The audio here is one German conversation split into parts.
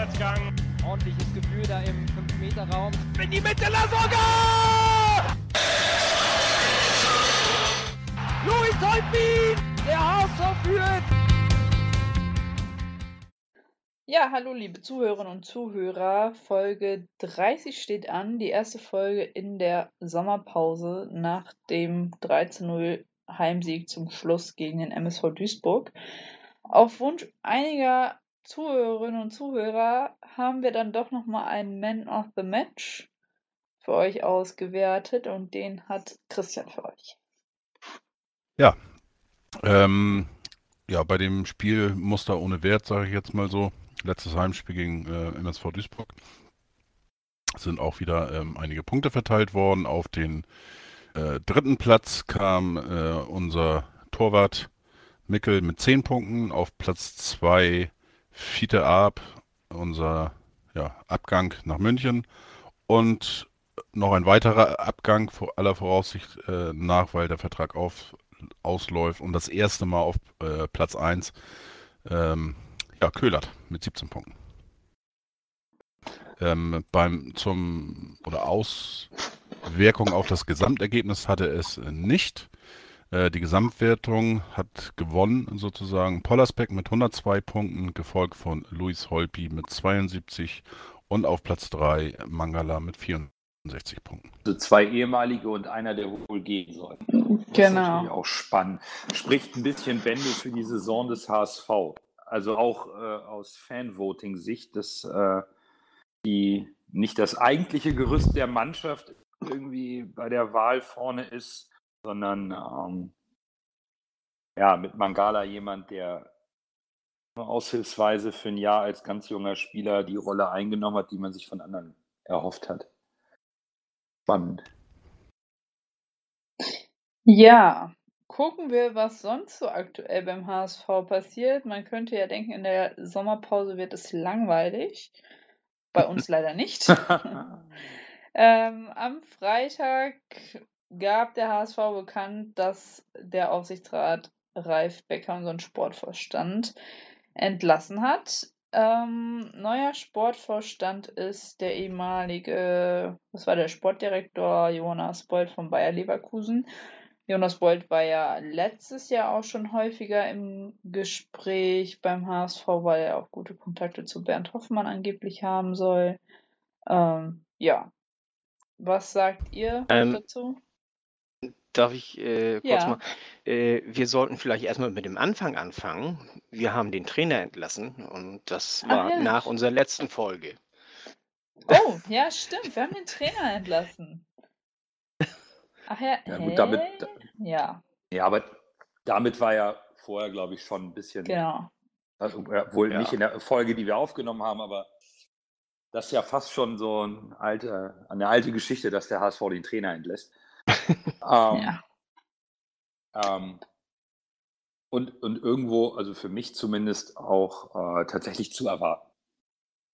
Vorwärtsgang. Ordentliches Gefühl da im 5-Meter-Raum. In die Mitte, Lasogga! Luis Holtbein! Der HSV führt! Ja, hallo liebe Zuhörerinnen und Zuhörer. Folge 30 steht an, die erste Folge in der Sommerpause nach dem 13-0 Heimsieg zum Schluss gegen den MSV Duisburg. Auf Wunsch einiger Zuhörerinnen und Zuhörer haben wir dann doch nochmal einen Man of the Match für euch ausgewertet und den hat Christian für euch. Ja, ähm, ja, bei dem Spiel Muster ohne Wert, sage ich jetzt mal so, letztes Heimspiel gegen äh, MSV Duisburg, sind auch wieder ähm, einige Punkte verteilt worden. Auf den äh, dritten Platz kam äh, unser Torwart Mickel mit 10 Punkten, auf Platz 2 Fiete Ab, unser ja, Abgang nach München und noch ein weiterer Abgang vor aller Voraussicht äh, nach, weil der Vertrag auf, ausläuft und das erste Mal auf äh, Platz 1 ähm, ja, Köhlert mit 17 Punkten. Ähm, beim zum oder Auswirkung auf das Gesamtergebnis hatte es nicht. Äh, die Gesamtwertung hat gewonnen sozusagen Pollersbeck mit 102 Punkten, gefolgt von Luis Holpi mit 72 und auf Platz 3 Mangala mit 64 Punkten. Also zwei ehemalige und einer, der wohl gehen soll. Das ist Genau. natürlich auch spannend. Spricht ein bisschen Bände für die Saison des HSV. Also auch äh, aus Fanvoting-Sicht, dass äh, die nicht das eigentliche Gerüst der Mannschaft irgendwie bei der Wahl vorne ist, sondern ähm, ja, mit Mangala jemand, der nur aushilfsweise für ein Jahr als ganz junger Spieler die Rolle eingenommen hat, die man sich von anderen erhofft hat. Spannend. Ja, gucken wir, was sonst so aktuell beim HSV passiert. Man könnte ja denken, in der Sommerpause wird es langweilig. Bei uns leider nicht. Ähm, am Freitag gab der HSV bekannt, dass der Aufsichtsrat Ralf Becker, unseren Sportvorstand, entlassen hat. Ähm, neuer Sportvorstand ist der ehemalige, was war der Sportdirektor Jonas Bold von Bayer Leverkusen. Jonas Bold war ja letztes Jahr auch schon häufiger im Gespräch beim HSV, weil er auch gute Kontakte zu Bernd Hoffmann angeblich haben soll. Ähm, ja. Was sagt ihr Ähm, dazu? Darf ich äh, kurz Ja. mal? Äh, wir sollten vielleicht erstmal mit dem Anfang anfangen. Wir haben den Trainer entlassen und das Ach war ja. nach unserer letzten Folge. Oh, ja, stimmt. Wir haben den Trainer entlassen. Ach ja, Ja, gut, damit- Ja, Ja, aber damit war ja vorher, glaube ich, schon ein bisschen, genau. also, wohl Ja. nicht in der Folge, die wir aufgenommen haben, aber das ist ja fast schon so ein alte, eine alte Geschichte, dass der HSV den Trainer entlässt. Ähm, ähm, und, und irgendwo, also für mich zumindest auch äh, tatsächlich zu erwarten.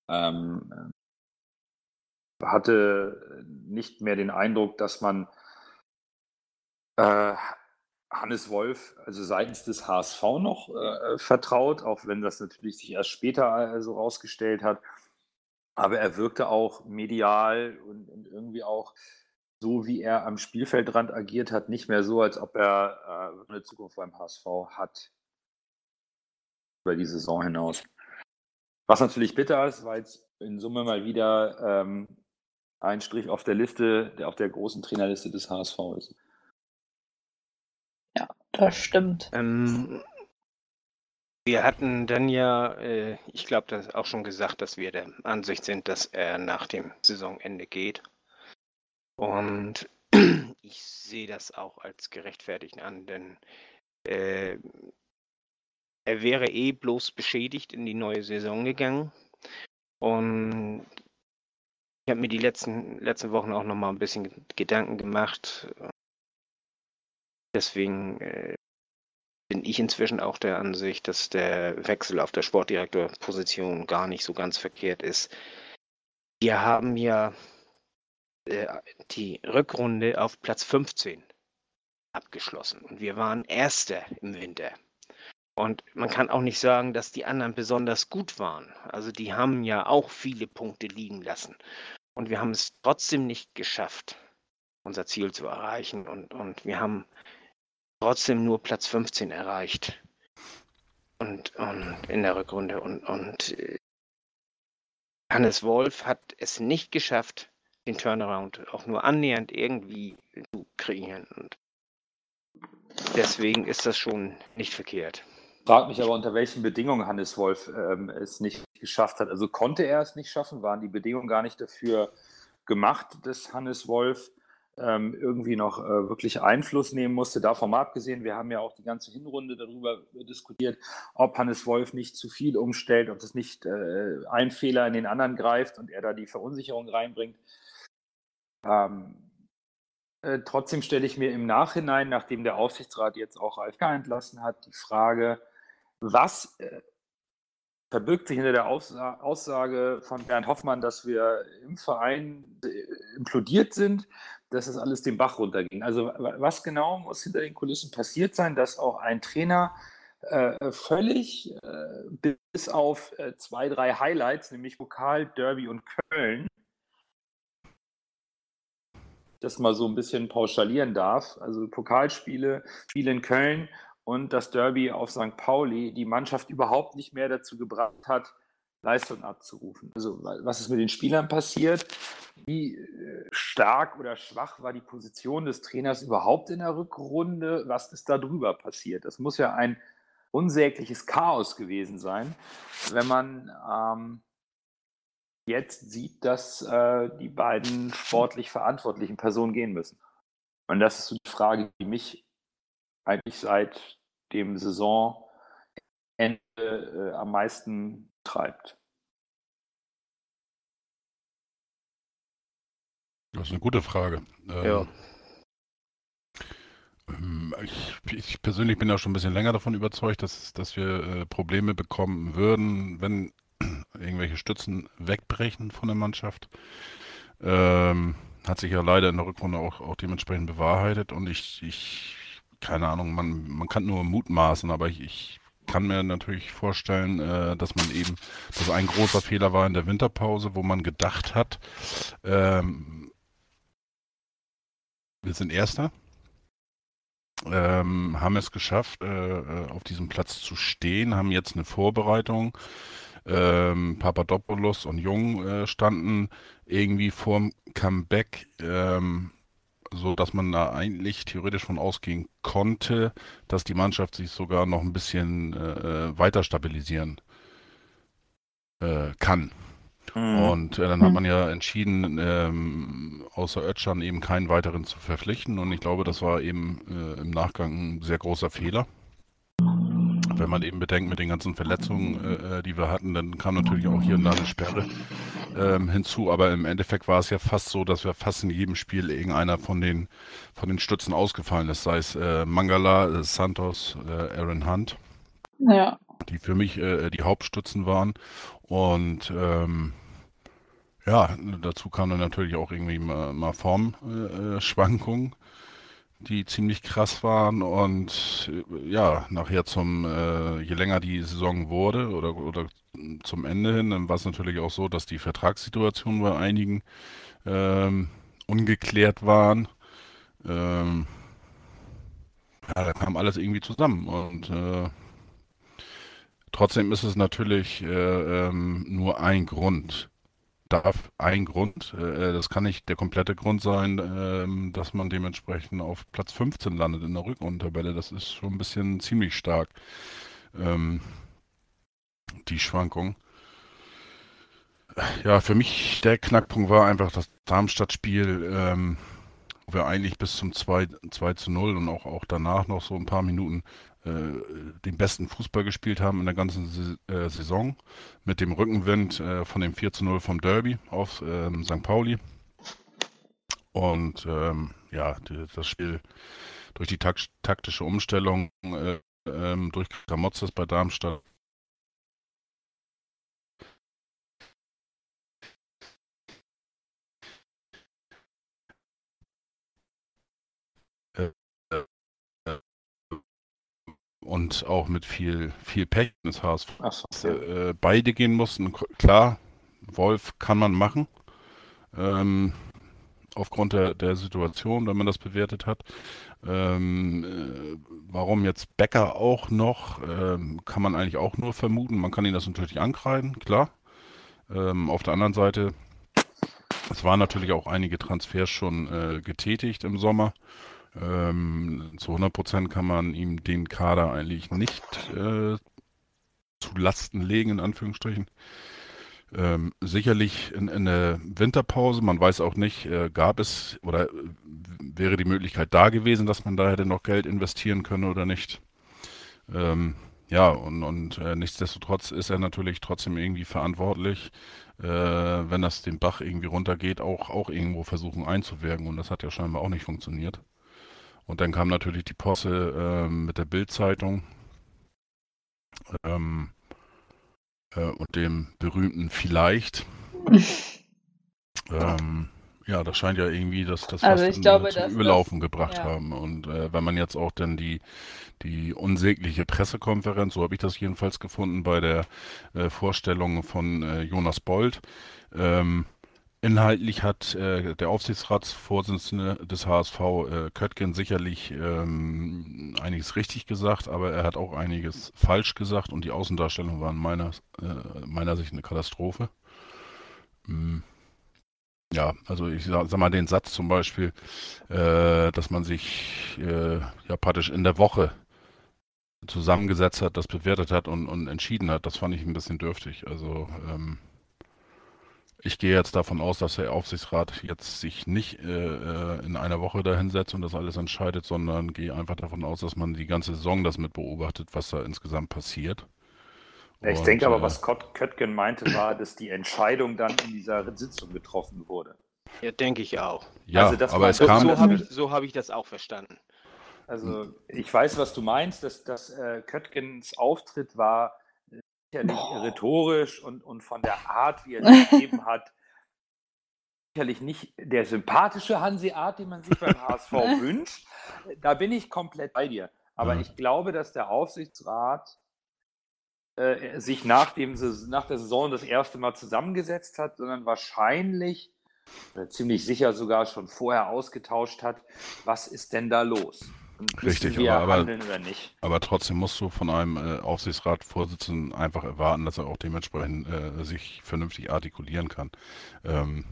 Ähm, äh, hatte nicht mehr den Eindruck, dass man äh, Hannes Wolf, also seitens des HSV noch äh, vertraut, auch wenn das natürlich sich erst später äh, so rausgestellt hat. Aber er wirkte auch medial und, und irgendwie auch so, wie er am Spielfeldrand agiert hat, nicht mehr so, als ob er äh, eine Zukunft beim HSV hat. Über die Saison hinaus. Was natürlich bitter ist, weil es in Summe mal wieder ähm, ein Strich auf der Liste, der auf der großen Trainerliste des HSV ist. Das stimmt. Ähm, wir hatten dann ja, äh, ich glaube, das auch schon gesagt, dass wir der Ansicht sind, dass er nach dem Saisonende geht. Und ich sehe das auch als gerechtfertigt an, denn äh, er wäre eh bloß beschädigt in die neue Saison gegangen. Und ich habe mir die letzten, letzten Wochen auch noch mal ein bisschen Gedanken gemacht. Deswegen äh, bin ich inzwischen auch der Ansicht, dass der Wechsel auf der Sportdirektorposition gar nicht so ganz verkehrt ist. Wir haben ja die Rückrunde auf Platz 15 abgeschlossen und wir waren Erster im Winter. Und man kann auch nicht sagen, dass die anderen besonders gut waren. Also die haben ja auch viele Punkte liegen lassen. Und wir haben es trotzdem nicht geschafft, unser Ziel zu erreichen. Und, und wir haben trotzdem nur Platz 15 erreicht. Und, und in der Rückrunde. Und, und äh, Hannes Wolf hat es nicht geschafft, den Turnaround auch nur annähernd irgendwie zu kreieren. Und deswegen ist das schon nicht verkehrt. Frag mich aber, unter welchen Bedingungen Hannes Wolf ähm, es nicht geschafft hat. Also konnte er es nicht schaffen? Waren die Bedingungen gar nicht dafür gemacht, dass Hannes Wolf ähm, irgendwie noch äh, wirklich Einfluss nehmen musste? Davon mal abgesehen, wir haben ja auch die ganze Hinrunde darüber diskutiert, ob Hannes Wolf nicht zu viel umstellt, ob es nicht äh, ein Fehler in den anderen greift und er da die Verunsicherung reinbringt. Ähm, äh, trotzdem stelle ich mir im Nachhinein, nachdem der Aufsichtsrat jetzt auch AFK entlassen hat, die Frage, was äh, verbirgt sich hinter der Aussa Aussage von Bernd Hoffmann, dass wir im Verein äh, implodiert sind, dass es alles den Bach runterging. Also was genau muss hinter den Kulissen passiert sein, dass auch ein Trainer äh, völlig äh, bis auf äh, zwei, drei Highlights, nämlich Pokal, Derby und Köln, das mal so ein bisschen pauschalieren darf. Also Pokalspiele, Spiele in Köln und das Derby auf St. Pauli die Mannschaft überhaupt nicht mehr dazu gebracht hat, Leistung abzurufen. Also was ist mit den Spielern passiert? Wie äh, stark oder schwach war die Position des Trainers überhaupt in der Rückrunde? Was ist da drüber passiert? Das muss ja ein unsägliches Chaos gewesen sein, wenn man ähm, jetzt sieht, dass äh, die beiden sportlich verantwortlichen Personen gehen müssen. Und das ist so die Frage, die mich eigentlich seit dem Saisonende äh, am meisten treibt. Das ist eine gute Frage. Ja. Ähm, ich, ich, persönlich bin ja schon ein bisschen länger davon überzeugt, dass, dass wir äh, Probleme bekommen würden, wenn irgendwelche Stützen wegbrechen von der Mannschaft. Ähm, hat sich ja leider in der Rückrunde auch, auch dementsprechend bewahrheitet und ich, ich keine Ahnung, man, man kann nur mutmaßen, aber ich, ich kann mir natürlich vorstellen, äh, dass man eben, dass ein großer Fehler war in der Winterpause, wo man gedacht hat, ähm, wir sind Erster, ähm, haben es geschafft, äh, äh auf diesem Platz zu stehen, haben jetzt eine Vorbereitung. Ähm, Papadopoulos und Jung äh, standen irgendwie vorm Comeback. Ähm, so dass man da eigentlich theoretisch von ausgehen konnte, dass die Mannschaft sich sogar noch ein bisschen äh, äh weiter stabilisieren äh, kann. Mhm. Und äh, dann hat mhm. man ja entschieden, ähm, außer Ötschern eben keinen weiteren zu verpflichten. Und ich glaube, das war eben äh, im Nachgang ein sehr großer Fehler. Wenn man eben bedenkt mit den ganzen Verletzungen, äh, äh, die wir hatten, dann kam natürlich auch hier und da eine Sperre ähm, hinzu. Aber im Endeffekt war es ja fast so, dass wir fast in jedem Spiel irgendeiner von den, von den Stützen ausgefallen ist. Sei es äh, Mangala, äh, Santos, äh, Aaron Hunt. Ja. Die für mich äh, die Hauptstützen waren. Und ähm, ja, dazu kam dann natürlich auch irgendwie mal, mal Formschwankungen die ziemlich krass waren und äh, ja, nachher zum, äh, je länger die Saison wurde oder, oder zum Ende hin, dann war es natürlich auch so, dass die Vertragssituationen bei einigen ähm, ungeklärt waren. Ähm, ja, da kam alles irgendwie zusammen und äh, trotzdem ist es natürlich äh, ähm, nur ein Grund darf ein Grund, äh, das kann nicht der komplette Grund sein, äh, dass man dementsprechend auf Platz 15 landet in der Rückrundentabelle. Das ist schon ein bisschen ziemlich stark, ähm, die Schwankung. Ja, für mich der Knackpunkt war einfach das Darmstadt-Spiel, ähm, wo wir eigentlich bis zum 2, 2 zu 0 und auch, auch danach noch so ein paar Minuten den besten Fußball gespielt haben in der ganzen äh, Saison mit dem Rückenwind äh, von dem 4 zu 0 vom Derby auf ähm, St. Pauli. Und ähm, ja, das Spiel durch die tak taktische Umstellung äh, ähm, durch Kramotzes bei Darmstadt und auch mit viel, viel Pech des HSV so, äh, beide gehen mussten. Klar, Wolf kann man machen. Ähm, aufgrund der, der Situation, wenn man das bewertet hat. Ähm, äh, warum jetzt Becker auch noch, ähm, kann man eigentlich auch nur vermuten. Man kann ihn das natürlich ankreiden, klar. Ähm, auf der anderen Seite, es waren natürlich auch einige Transfers schon äh, getätigt im Sommer. Ähm, zu 100 Prozent kann man ihm den Kader eigentlich nicht äh, zu Lasten legen, in Anführungsstrichen. Ähm, sicherlich in, in der Winterpause, man weiß auch nicht, äh, gab es oder wäre die Möglichkeit da gewesen, dass man da hätte noch Geld investieren können oder nicht. Ähm, ja, und, und äh, nichtsdestotrotz ist er natürlich trotzdem irgendwie verantwortlich, äh, wenn das den Bach irgendwie runtergeht, auch, auch irgendwo versuchen einzuwirken. Und das hat ja scheinbar auch nicht funktioniert. Und dann kam natürlich die Posse ähm, mit der Bild-Zeitung ähm, äh, und dem berühmten Vielleicht. Ähm, ja, das scheint ja irgendwie das, das Also glaube, zum dass Überlaufen das- gebracht ja. haben. Und äh, wenn man jetzt auch dann die, die unsägliche Pressekonferenz, so habe ich das jedenfalls gefunden bei der äh, Vorstellung von äh, Jonas Bold, ähm, Inhaltlich hat äh, der Aufsichtsratsvorsitzende des HSV, äh, Köttgen, sicherlich ähm, einiges richtig gesagt, aber er hat auch einiges falsch gesagt und die Außendarstellung war in meiner, äh, meiner Sicht eine Katastrophe. Mm. Ja, also ich sag, sag mal den Satz zum Beispiel, äh, dass man sich äh, ja praktisch in der Woche zusammengesetzt hat, das bewertet hat und, und entschieden hat, das fand ich ein bisschen dürftig. Also ähm, ich gehe jetzt davon aus, dass der Aufsichtsrat jetzt sich nicht äh, äh, in einer Woche dahinsetzt und das alles entscheidet, sondern gehe einfach davon aus, dass man die ganze Saison das mit beobachtet, was da insgesamt passiert. Ich Und, denke aber, äh, was Scott Köttgen meinte, war, dass die Entscheidung dann in dieser Sitzung getroffen wurde. Ja, denke ich auch. Ja, also das aber war- es So, kam, so habe ich, so hab ich das auch verstanden. Also ich weiß, was du meinst, dass, dass äh, Köttgens Auftritt war sicherlich rhetorisch und, und von der Art, wie er es gegeben hat, sicherlich nicht der sympathische Hanseat, den man sich beim HSV wünscht. Da bin ich komplett bei dir. Aber ich glaube, dass der Aufsichtsrat äh, sich nach, dem, nach der Saison das erste Mal zusammengesetzt hat, sondern wahrscheinlich, ziemlich sicher sogar schon vorher ausgetauscht hat, was ist denn da los? Richtig, wir aber- aber- handeln oder nicht? aber trotzdem musst du von einem äh, Aufsichtsratsvorsitzenden einfach erwarten, dass er auch dementsprechend äh, sich vernünftig artikulieren kann. Ähm,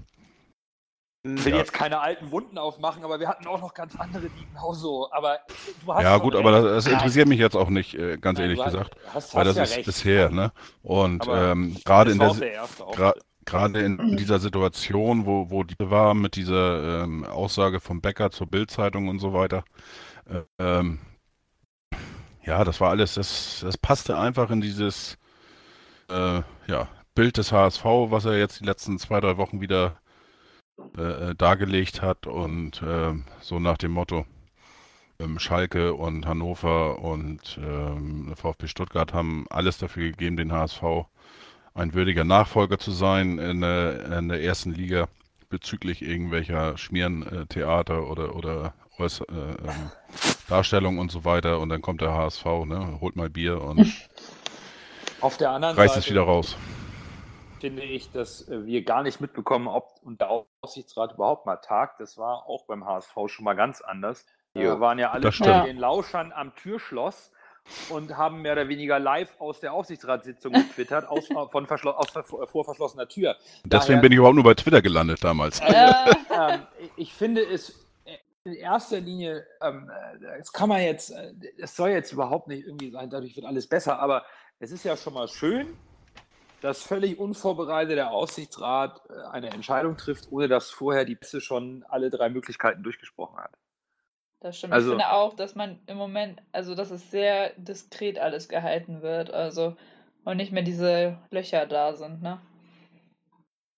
Ich will Ja. jetzt keine alten Wunden aufmachen, aber wir hatten auch noch ganz andere, die genauso. Aber du hast ja gut, recht. aber das, das interessiert mich jetzt auch nicht, äh, ganz nein, ehrlich du hast- gesagt, Hast, weil hast das ja ist recht. bisher, ne? Und ähm, gerade in der, der gerade in dieser Situation, wo, wo die war mit dieser ähm, Aussage vom Bäcker zur Bildzeitung und so weiter, ähm, ja, das war alles, das, das passte einfach in dieses äh, ja, Bild des HSV, was er jetzt die letzten zwei, drei Wochen wieder äh, äh, dargelegt hat und ähm, so nach dem Motto, ähm, Schalke und Hannover und ähm, VfB Stuttgart haben alles dafür gegeben, den HSV ein würdiger Nachfolger zu sein in der, in der ersten Liga bezüglich irgendwelcher Schmierentheater oder, oder Äh, ähm, Darstellung und so weiter. Und dann kommt der HSV, ne, holt mal Bier und Auf der anderen reißt Seite es wieder raus. finde ich, dass äh, wir gar nicht mitbekommen, ob und der Aufsichtsrat überhaupt mal tagt. Das war auch beim HSV schon mal ganz anders. Wir waren ja alle stimmt. den Lauschern am Türschloss und haben mehr oder weniger live aus der Aufsichtsratssitzung getwittert, aus, von verschlo aus vor verschlossener Tür. Deswegen Daher- bin ich überhaupt nur bei Twitter gelandet damals. Äh, ähm, ich finde es in erster Linie, ähm, äh, das kann man jetzt, äh, es soll jetzt überhaupt nicht irgendwie sein, dadurch wird alles besser, aber es ist ja schon mal schön, dass völlig unvorbereitet der Aufsichtsrat äh, eine Entscheidung trifft, ohne dass vorher die Presse schon alle drei Möglichkeiten durchgesprochen hat. Das stimmt. Also- ich finde auch, dass man im Moment, also dass es sehr diskret alles gehalten wird, also und nicht mehr diese Löcher da sind, ne?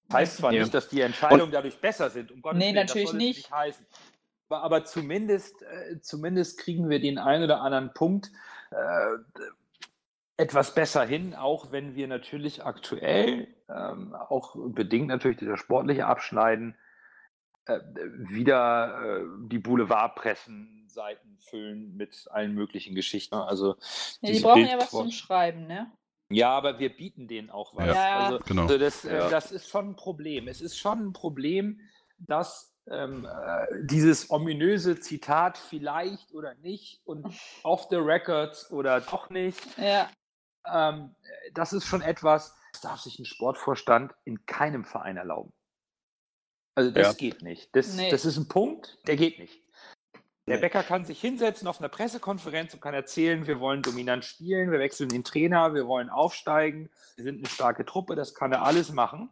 Das heißt zwar Ja. nicht, dass die Entscheidungen dadurch besser sind, um Gottes Nee, Willen, natürlich das soll es nicht. heißen. Aber, aber zumindest, äh, zumindest kriegen wir den einen oder anderen Punkt äh, etwas besser hin, auch wenn wir natürlich aktuell, ähm, auch bedingt natürlich das sportliche Abschneiden, äh, wieder äh, die Boulevardpressen Seiten füllen mit allen möglichen Geschichten. Also Ja, die brauchen ja was zum Schreiben, ne? Ja, aber wir bieten denen auch was. Ja, Ja. also, genau. also das, äh, Ja. das ist schon ein Problem. Es ist schon ein Problem, dass ähm, äh, dieses ominöse Zitat vielleicht oder nicht und off the records oder doch nicht, Ja, ähm, das ist schon etwas, das darf sich ein Sportvorstand in keinem Verein erlauben. Also das Ja. geht nicht. Das, Nee. das ist ein Punkt, der geht nicht. Der Nee. Bäcker kann sich hinsetzen auf einer Pressekonferenz und kann erzählen, wir wollen dominant spielen, wir wechseln den Trainer, wir wollen aufsteigen, wir sind eine starke Truppe, das kann er alles machen.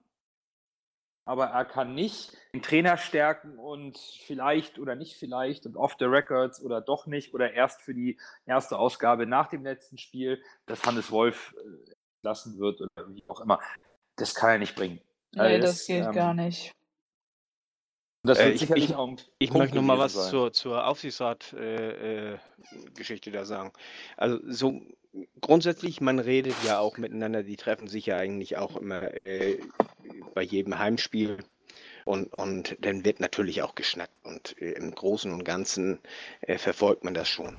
Aber er kann nicht den Trainer stärken und vielleicht oder nicht vielleicht und off the records oder doch nicht oder erst für die erste Ausgabe nach dem letzten Spiel, dass Hannes Wolf äh, lassen wird oder wie auch immer. Das kann er nicht bringen. nee, Also das geht ähm, gar nicht. Das Äh, wird ich- sicherlich ich- auch ein Ich möchte noch mal was sein. zur, zur Aufsichtsrat-Geschichte da sagen. Also so grundsätzlich, man redet ja auch miteinander, die treffen sich ja eigentlich auch immer äh, bei jedem Heimspiel. Und, und dann wird natürlich auch geschnackt. Und äh, im Großen und Ganzen äh, verfolgt man das schon.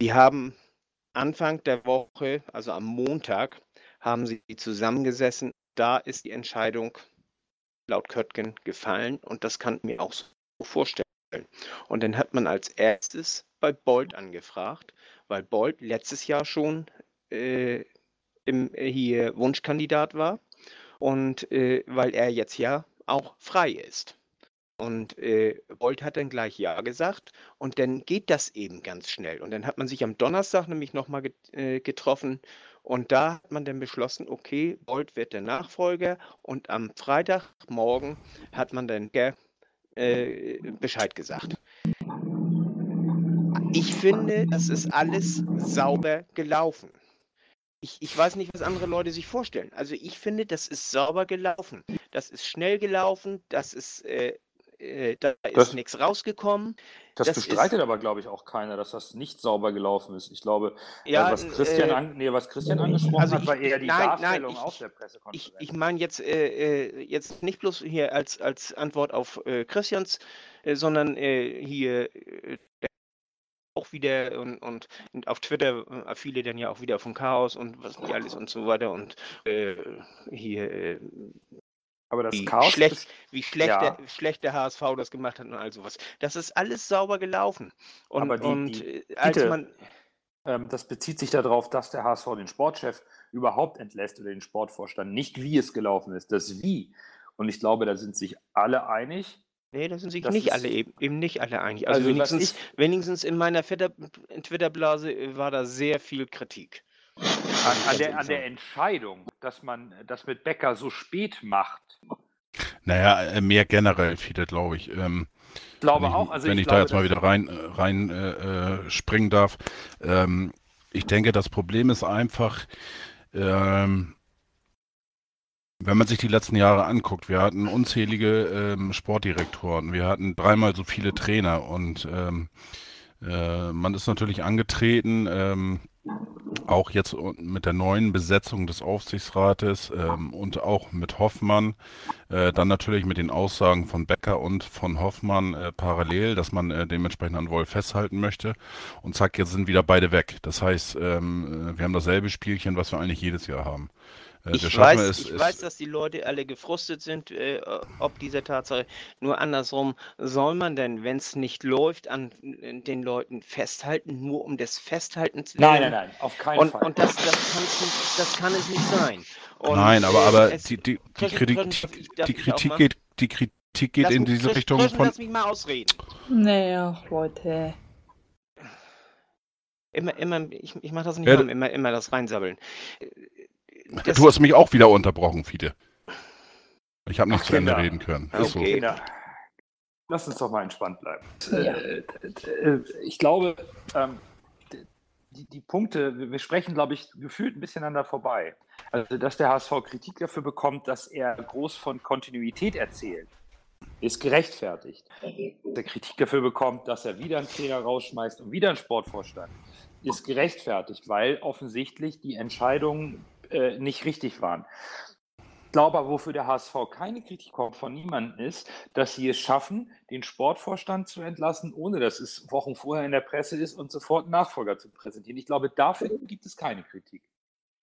Die haben Anfang der Woche, also am Montag, haben sie zusammengesessen. Da ist die Entscheidung laut Köttgen gefallen. Und das kann ich mir auch so vorstellen. Und dann hat man als erstes bei Bolt angefragt, weil Bolt letztes Jahr schon äh, im, äh, hier Wunschkandidat war und äh, weil er jetzt ja auch frei ist. Und äh, Bolt hat dann gleich Ja gesagt und dann geht das eben ganz schnell. Und dann hat man sich am Donnerstag nämlich nochmal get, äh, getroffen und da hat man dann beschlossen, okay, Bolt wird der Nachfolger und am Freitagmorgen hat man dann äh, Bescheid gesagt. Ich finde, das ist alles sauber gelaufen. Ich, ich weiß nicht, was andere Leute sich vorstellen. Also ich finde, das ist sauber gelaufen. Das ist schnell gelaufen, das ist, äh, äh, da ist nichts rausgekommen. Das, Das bestreitet aber, glaube ich, auch keiner, dass das nicht sauber gelaufen ist. Ich glaube, Ja, äh, was Christian, äh, an, nee, was Christian angesprochen also hat, war ich- eher die nein, nein, Darstellung ich- auf der Ich, Pressekonferenz. ich meine jetzt, äh, äh, jetzt nicht bloß hier als, als Antwort auf äh, Christians, äh, sondern äh, hier äh, auch wieder und, und, und auf Twitter äh, viele dann ja auch wieder vom Chaos und was nicht alles und so weiter und äh, hier äh, aber das wie Chaos schlecht, wie schlecht, ja. der, schlecht der HSV das gemacht hat und all sowas. Das ist alles sauber gelaufen. Und, Aber die- und die- äh, als bitte. man Ähm, das bezieht sich darauf, dass der HSV den Sportchef überhaupt entlässt oder den Sportvorstand. Nicht wie es gelaufen ist, das Wie. Und ich glaube, da sind sich alle einig. Nee, da sind sich Das nicht alle eben, eben nicht alle einig. Also, Also, wenigstens, ich- wenigstens in meiner Twitter- Twitter-Blase äh, war da sehr viel Kritik. An, an, der, an der Entscheidung, dass man das mit Becker so spät macht. Naja, äh, mehr generell viele, glaube ich. Ähm, Ich glaube ich, auch. Also wenn ich, ich, glaube, da jetzt mal wieder rein, äh, rein äh, springen darf. Ähm, ich denke, das Problem ist einfach, ähm, wenn man sich die letzten Jahre anguckt, wir hatten unzählige ähm, Sportdirektoren, wir hatten dreimal so viele Trainer und ähm, äh, man ist natürlich angetreten, ähm, auch jetzt mit der neuen Besetzung des Aufsichtsrates ähm, und auch mit Hoffmann, äh, dann natürlich mit den Aussagen von Becker und von Hoffmann äh, parallel, dass man äh, dementsprechend an Wolf festhalten möchte. Und zack, jetzt sind wieder beide weg. Das heißt, ähm, äh, wir haben dasselbe Spielchen, was wir eigentlich jedes Jahr haben. Äh, Ich, weiß, es, ich es- weiß, dass die Leute alle gefrustet sind, äh, ob dieser Tatsache. Nur andersrum, soll man denn, wenn es nicht läuft, an äh, den Leuten festhalten, nur um des Festhaltens Nein, willen? nein, nein, auf keinen Und, Fall. und das, das, nicht, das kann es nicht sein. Und, Nein, aber, äh, aber es- die, die, die Kritik, die, Kritik geht, die Kritik geht Lass in diese Richtung von, Lass mich mal ausreden. Naja, Leute. Immer, immer, ich, ich mache das nicht Ja, immer, immer das reinsabbeln. Äh, Das, Du hast mich auch wieder unterbrochen, Fiete. Ich habe nicht Ach, zu Ende Kinder. reden können. Okay. Kinder, lass uns doch mal entspannt bleiben. Ja. Äh, äh, ich glaube, ähm, die, die Punkte, wir wir sprechen, glaube ich, gefühlt ein bisschen an da vorbei. Also, dass der HSV Kritik dafür bekommt, dass er groß von Kontinuität erzählt, ist gerechtfertigt. Dass er Kritik dafür bekommt, dass er wieder einen Trainer rausschmeißt und wieder einen Sportvorstand, ist gerechtfertigt, weil offensichtlich die Entscheidungen äh, nicht richtig waren. glaube aber, wofür der HSV keine Kritik kommt von niemandem ist, dass sie es schaffen, den Sportvorstand zu entlassen, ohne dass es Wochen vorher in der Presse ist und sofort Nachfolger zu präsentieren. Ich glaube, dafür gibt es keine Kritik.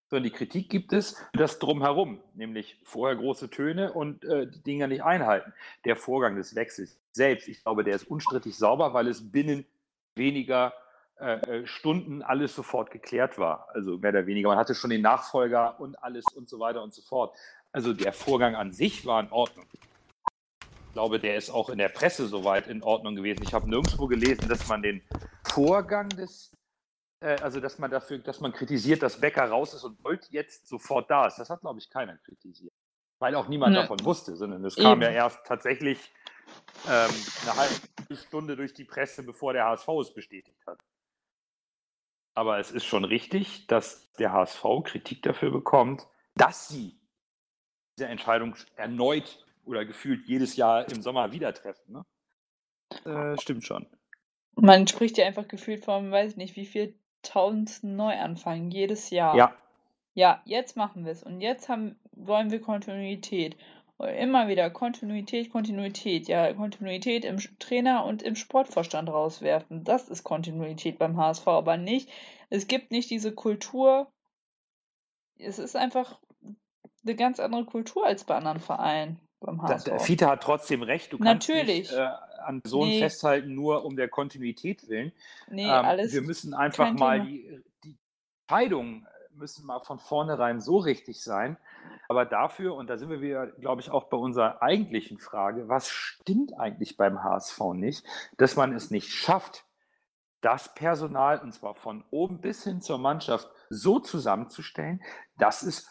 Sondern die Kritik gibt es das drumherum, nämlich vorher große Töne und äh, die Dinger nicht einhalten. Der Vorgang des Wechsels selbst, ich glaube, der ist unstrittig sauber, weil es binnen weniger Stunden alles sofort geklärt war. Also mehr oder weniger. Man hatte schon den Nachfolger und alles und so weiter und so fort. Also der Vorgang an sich war in Ordnung. Ich glaube, der ist auch in der Presse soweit in Ordnung gewesen. Ich habe nirgendwo gelesen, dass man den Vorgang des, äh, also dass man dafür, dass man kritisiert, dass Becker raus ist und Bolt jetzt sofort da ist. Das hat, glaube ich, keiner kritisiert. Weil auch niemand ne. davon wusste, sondern es kam ja erst tatsächlich ähm, eine halbe Stunde durch die Presse, bevor der HSV es bestätigt hat. Aber es ist schon richtig, dass der HSV Kritik dafür bekommt, dass sie diese Entscheidung erneut oder gefühlt jedes Jahr im Sommer wieder treffen. Ne? Äh, stimmt schon. Man spricht ja einfach gefühlt vom, weiß ich nicht, wie viel tausendsten Neuanfang jedes Jahr. Ja. Ja, jetzt machen wir es. Und jetzt haben, wollen wir Kontinuität. Immer wieder Kontinuität, Kontinuität. Ja, Kontinuität im Trainer und im Sportvorstand rauswerfen. Das ist Kontinuität beim HSV, aber nicht. Es gibt nicht diese Kultur. Es ist einfach eine ganz andere Kultur als bei anderen Vereinen beim HSV. Da, Fiete hat trotzdem recht. Du kannst Natürlich. Nicht, äh, an so nee. festhalten, nur um der Kontinuität willen. Nee, ähm, alles. Wir müssen einfach mal die, die Entscheidungen müssen mal von vornherein so richtig sein. Aber dafür, und da sind wir wieder, glaube ich, auch bei unserer eigentlichen Frage, was stimmt eigentlich beim HSV nicht, dass man es nicht schafft, das Personal, und zwar von oben bis hin zur Mannschaft, so zusammenzustellen, dass es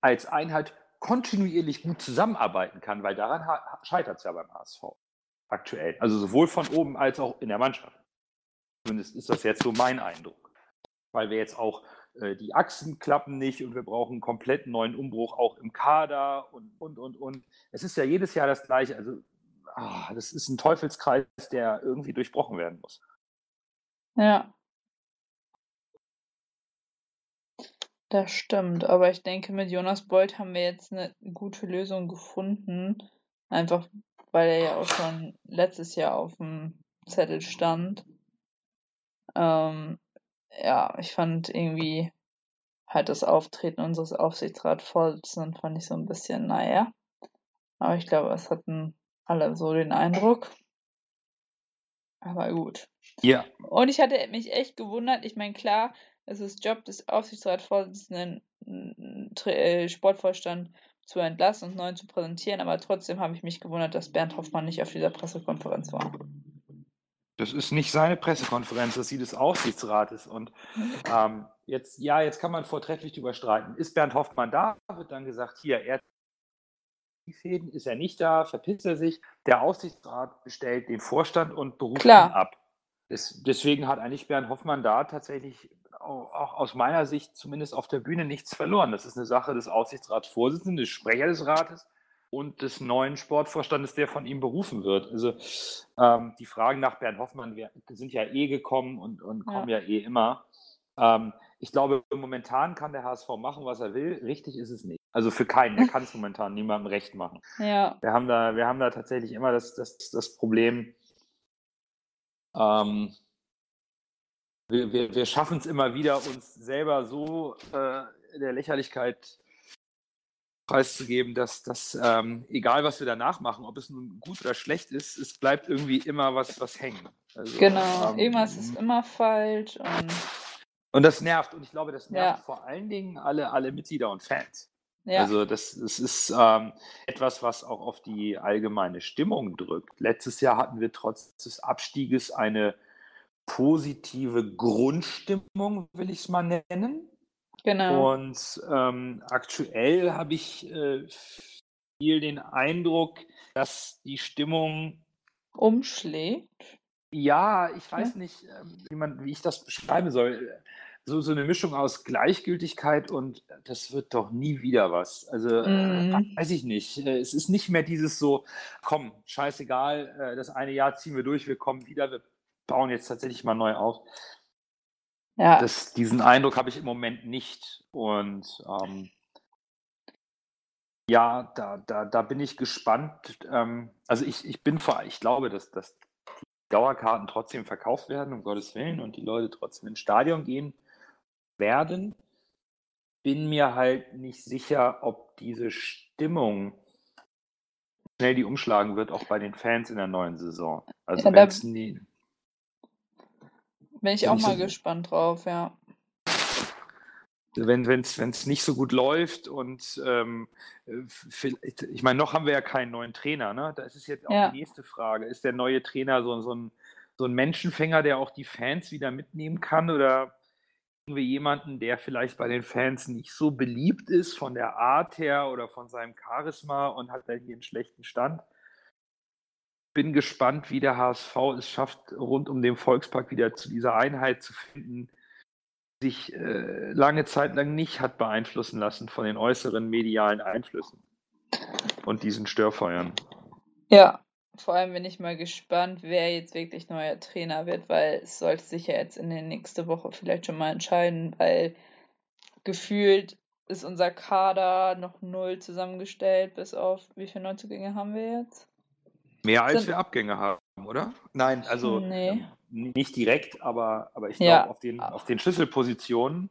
als Einheit kontinuierlich gut zusammenarbeiten kann, weil daran scheitert es ja beim HSV aktuell. Also sowohl von oben als auch in der Mannschaft. Zumindest ist das jetzt so mein Eindruck. Weil wir jetzt auch die Achsen klappen nicht und wir brauchen einen komplett neuen Umbruch auch im Kader und, und, und, und. Es ist ja jedes Jahr das Gleiche. Also, ah, das ist ein Teufelskreis, der irgendwie durchbrochen werden muss. Ja. Das stimmt, aber ich denke, mit Jonas Bolt haben wir jetzt eine gute Lösung gefunden. Einfach weil er ja auch schon letztes Jahr auf dem Zettel stand. Ähm, ja, ich fand irgendwie halt das Auftreten unseres Aufsichtsratsvorsitzenden fand ich so ein bisschen, naja. Aber ich glaube, es hatten alle so den Eindruck. Aber gut. Ja. Und ich hatte mich echt gewundert. Ich meine, klar, es ist Job des Aufsichtsratsvorsitzenden, äh, Sportvorstand zu entlassen und neu zu präsentieren, aber trotzdem habe ich mich gewundert, dass Bernd Hoffmann nicht auf dieser Pressekonferenz war. Das ist nicht seine Pressekonferenz, das ist die des Aufsichtsrates. Und ähm, jetzt, ja, jetzt kann man vortrefflich darüber streiten. Ist Bernd Hoffmann da? Wird dann gesagt, hier, er die Fäden, ist er nicht da, verpisst er sich. Der Aufsichtsrat bestellt den Vorstand und beruft ihn ab. Das, deswegen hat eigentlich Bernd Hoffmann da tatsächlich auch, auch aus meiner Sicht zumindest auf der Bühne nichts verloren. Das ist eine Sache des Aufsichtsratsvorsitzenden, des Sprecher des Rates und des neuen Sportvorstandes, der von ihm berufen wird. Also ähm, die Fragen nach Bernd Hoffmann wir, sind ja eh gekommen und, und kommen ja, ja eh immer. Ähm, ich glaube, momentan kann der HSV machen, was er will. Richtig ist es nicht. Also für keinen. Der kann es momentan niemandem recht machen. Ja. Wir haben da, wir haben da tatsächlich immer das, das, das Problem, ähm, wir, wir, wir schaffen es immer wieder, uns selber so äh, der Lächerlichkeit preiszugeben, dass, dass ähm, egal was wir danach machen, ob es nun gut oder schlecht ist, es bleibt irgendwie immer was, was hängen. Also, genau, ähm, irgendwas ist immer falsch. Und, und das nervt. Und ich glaube, das nervt ja. vor allen Dingen alle, alle Mitglieder und Fans. Ja. Also das, das ist ähm, etwas, was auch auf die allgemeine Stimmung drückt. Letztes Jahr hatten wir trotz des Abstieges eine positive Grundstimmung, will ich es mal nennen. Genau. Und ähm, aktuell habe ich äh, viel den Eindruck, dass die Stimmung umschlägt. Ja, ich weiß ja. nicht, ähm, wie, man, wie ich das beschreiben soll. So, so eine Mischung aus Gleichgültigkeit und das wird doch nie wieder was. Also, mm. äh, weiß ich nicht. Äh, es ist nicht mehr dieses so, komm, scheißegal, äh, das eine Jahr ziehen wir durch, wir kommen wieder, wir bauen jetzt tatsächlich mal neu auf. Ja. Das, diesen Eindruck habe ich im Moment nicht. Und ähm, Ja, da, da, da bin ich gespannt. Ähm, also ich, ich bin vor, ich glaube, dass, dass die Dauerkarten trotzdem verkauft werden, um Gottes Willen, und die Leute trotzdem ins Stadion gehen werden. Bin mir halt nicht sicher, ob diese Stimmung schnell die umschlagen wird, auch bei den Fans in der neuen Saison. Also Ja, da- nie, Bin ich auch ich mal so- gespannt drauf, ja. wenn es nicht so gut läuft und ähm, äh, vielleicht- ich meine, noch haben wir ja keinen neuen Trainer, ne? Da ist es jetzt auch Ja. die nächste Frage. Ist der neue Trainer so, so, ein, so ein Menschenfänger, der auch die Fans wieder mitnehmen kann? Oder wir jemanden, der vielleicht bei den Fans nicht so beliebt ist von der Art her oder von seinem Charisma und hat da hier einen schlechten Stand? Bin gespannt, wie der HSV es schafft, rund um den Volkspark wieder zu dieser Einheit zu finden, sich äh, lange Zeit lang nicht hat beeinflussen lassen von den äußeren medialen Einflüssen und diesen Störfeuern. Ja, vor allem bin ich mal gespannt, wer jetzt wirklich neuer Trainer wird, weil es sollte sich ja jetzt in der nächsten Woche vielleicht schon mal entscheiden, weil gefühlt ist unser Kader noch null zusammengestellt, bis auf wie viele Neuzugänge haben wir jetzt? Mehr als wir Abgänge haben, oder? Nein, also Nee. ähm, nicht direkt, aber, aber ich Ja. glaube, auf den, auf den Schlüsselpositionen.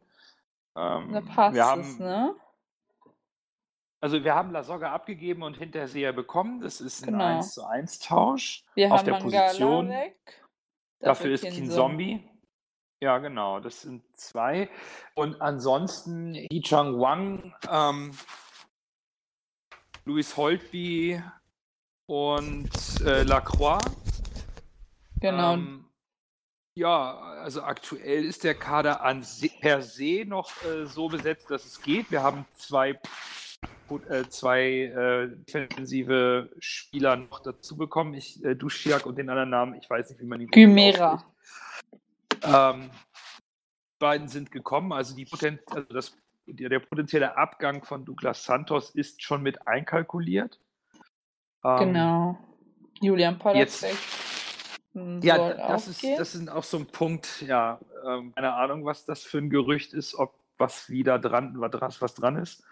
Ähm, Da passt wir haben, es, ne? Also wir haben Lasogga abgegeben und Hinterseher bekommen. Das ist ein Genau. 1 zu 1 Tausch. Wir auf haben der Mangala Position. weg. Dafür ist Kin Zombie. Ja, genau, das sind zwei. Und ansonsten Yi Chang Wang, ähm, Louis Holtby und äh, Lacroix. Genau. Ähm, ja, also aktuell ist der Kader an se per se noch äh, so besetzt, dass es geht. Wir haben zwei, äh, zwei äh, defensive Spieler noch dazu bekommen. Ich, äh, Duschiak und den anderen Namen, ich weiß nicht, wie man ihn Gymera. Ähm, beiden sind gekommen, also, die Poten also das, der, der potenzielle Abgang von Douglas Santos ist schon mit einkalkuliert. Ähm, Genau. Julian jetzt- Podolsek hm, Ja, das ist, gehen. das ist auch so ein Punkt, ja, ähm, keine Ahnung, was das für ein Gerücht ist, ob was wieder dran, was, was dran ist.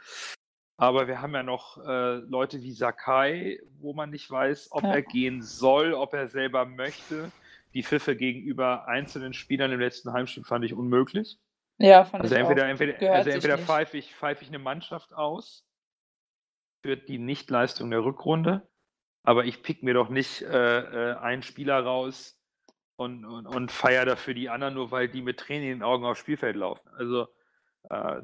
Aber wir haben ja noch äh, Leute wie Sakai, wo man nicht weiß, ob Ja. er gehen soll, ob er selber möchte. Die Pfiffe gegenüber einzelnen Spielern im letzten Heimspiel fand ich unmöglich. ja, fand Also ich entweder, auch. entweder, Gehört also entweder pfeife ich, pfeife ich eine Mannschaft aus für die Nichtleistung der Rückrunde, aber ich pick mir doch nicht äh, äh, einen Spieler raus und, und, und feiere dafür die anderen, nur weil die mit Tränen in den Augen aufs Spielfeld laufen. Also äh,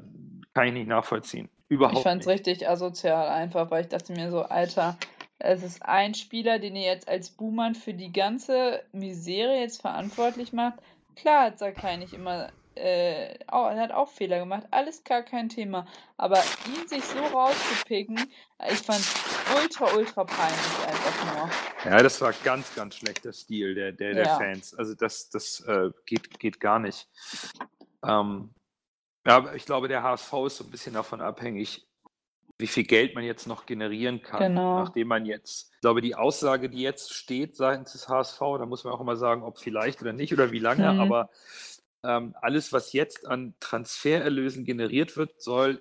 kann ich nicht nachvollziehen. Überhaupt Ich fand es richtig asozial einfach, weil ich dachte mir so, Alter, es ist ein Spieler, den ihr jetzt als Buhmann für die ganze Misere jetzt verantwortlich macht. Klar hat Sakai nicht immer, äh, auch, er hat auch Fehler gemacht, alles gar kein Thema. Aber ihn sich so rauszupicken, ich fand ultra, ultra peinlich einfach nur. Ja, das war ganz, ganz schlechter Stil der, der, der Ja. Fans. Also das, das äh, geht, geht gar nicht. Ähm, ja, aber ich glaube, der HSV ist so ein bisschen davon abhängig, wie viel Geld man jetzt noch generieren kann, Genau. nachdem man jetzt, ich glaube, die Aussage, die jetzt steht seitens des HSV, da muss man auch immer sagen, ob vielleicht oder nicht oder wie lange, Mhm. aber ähm, alles, was jetzt an Transfererlösen generiert wird, soll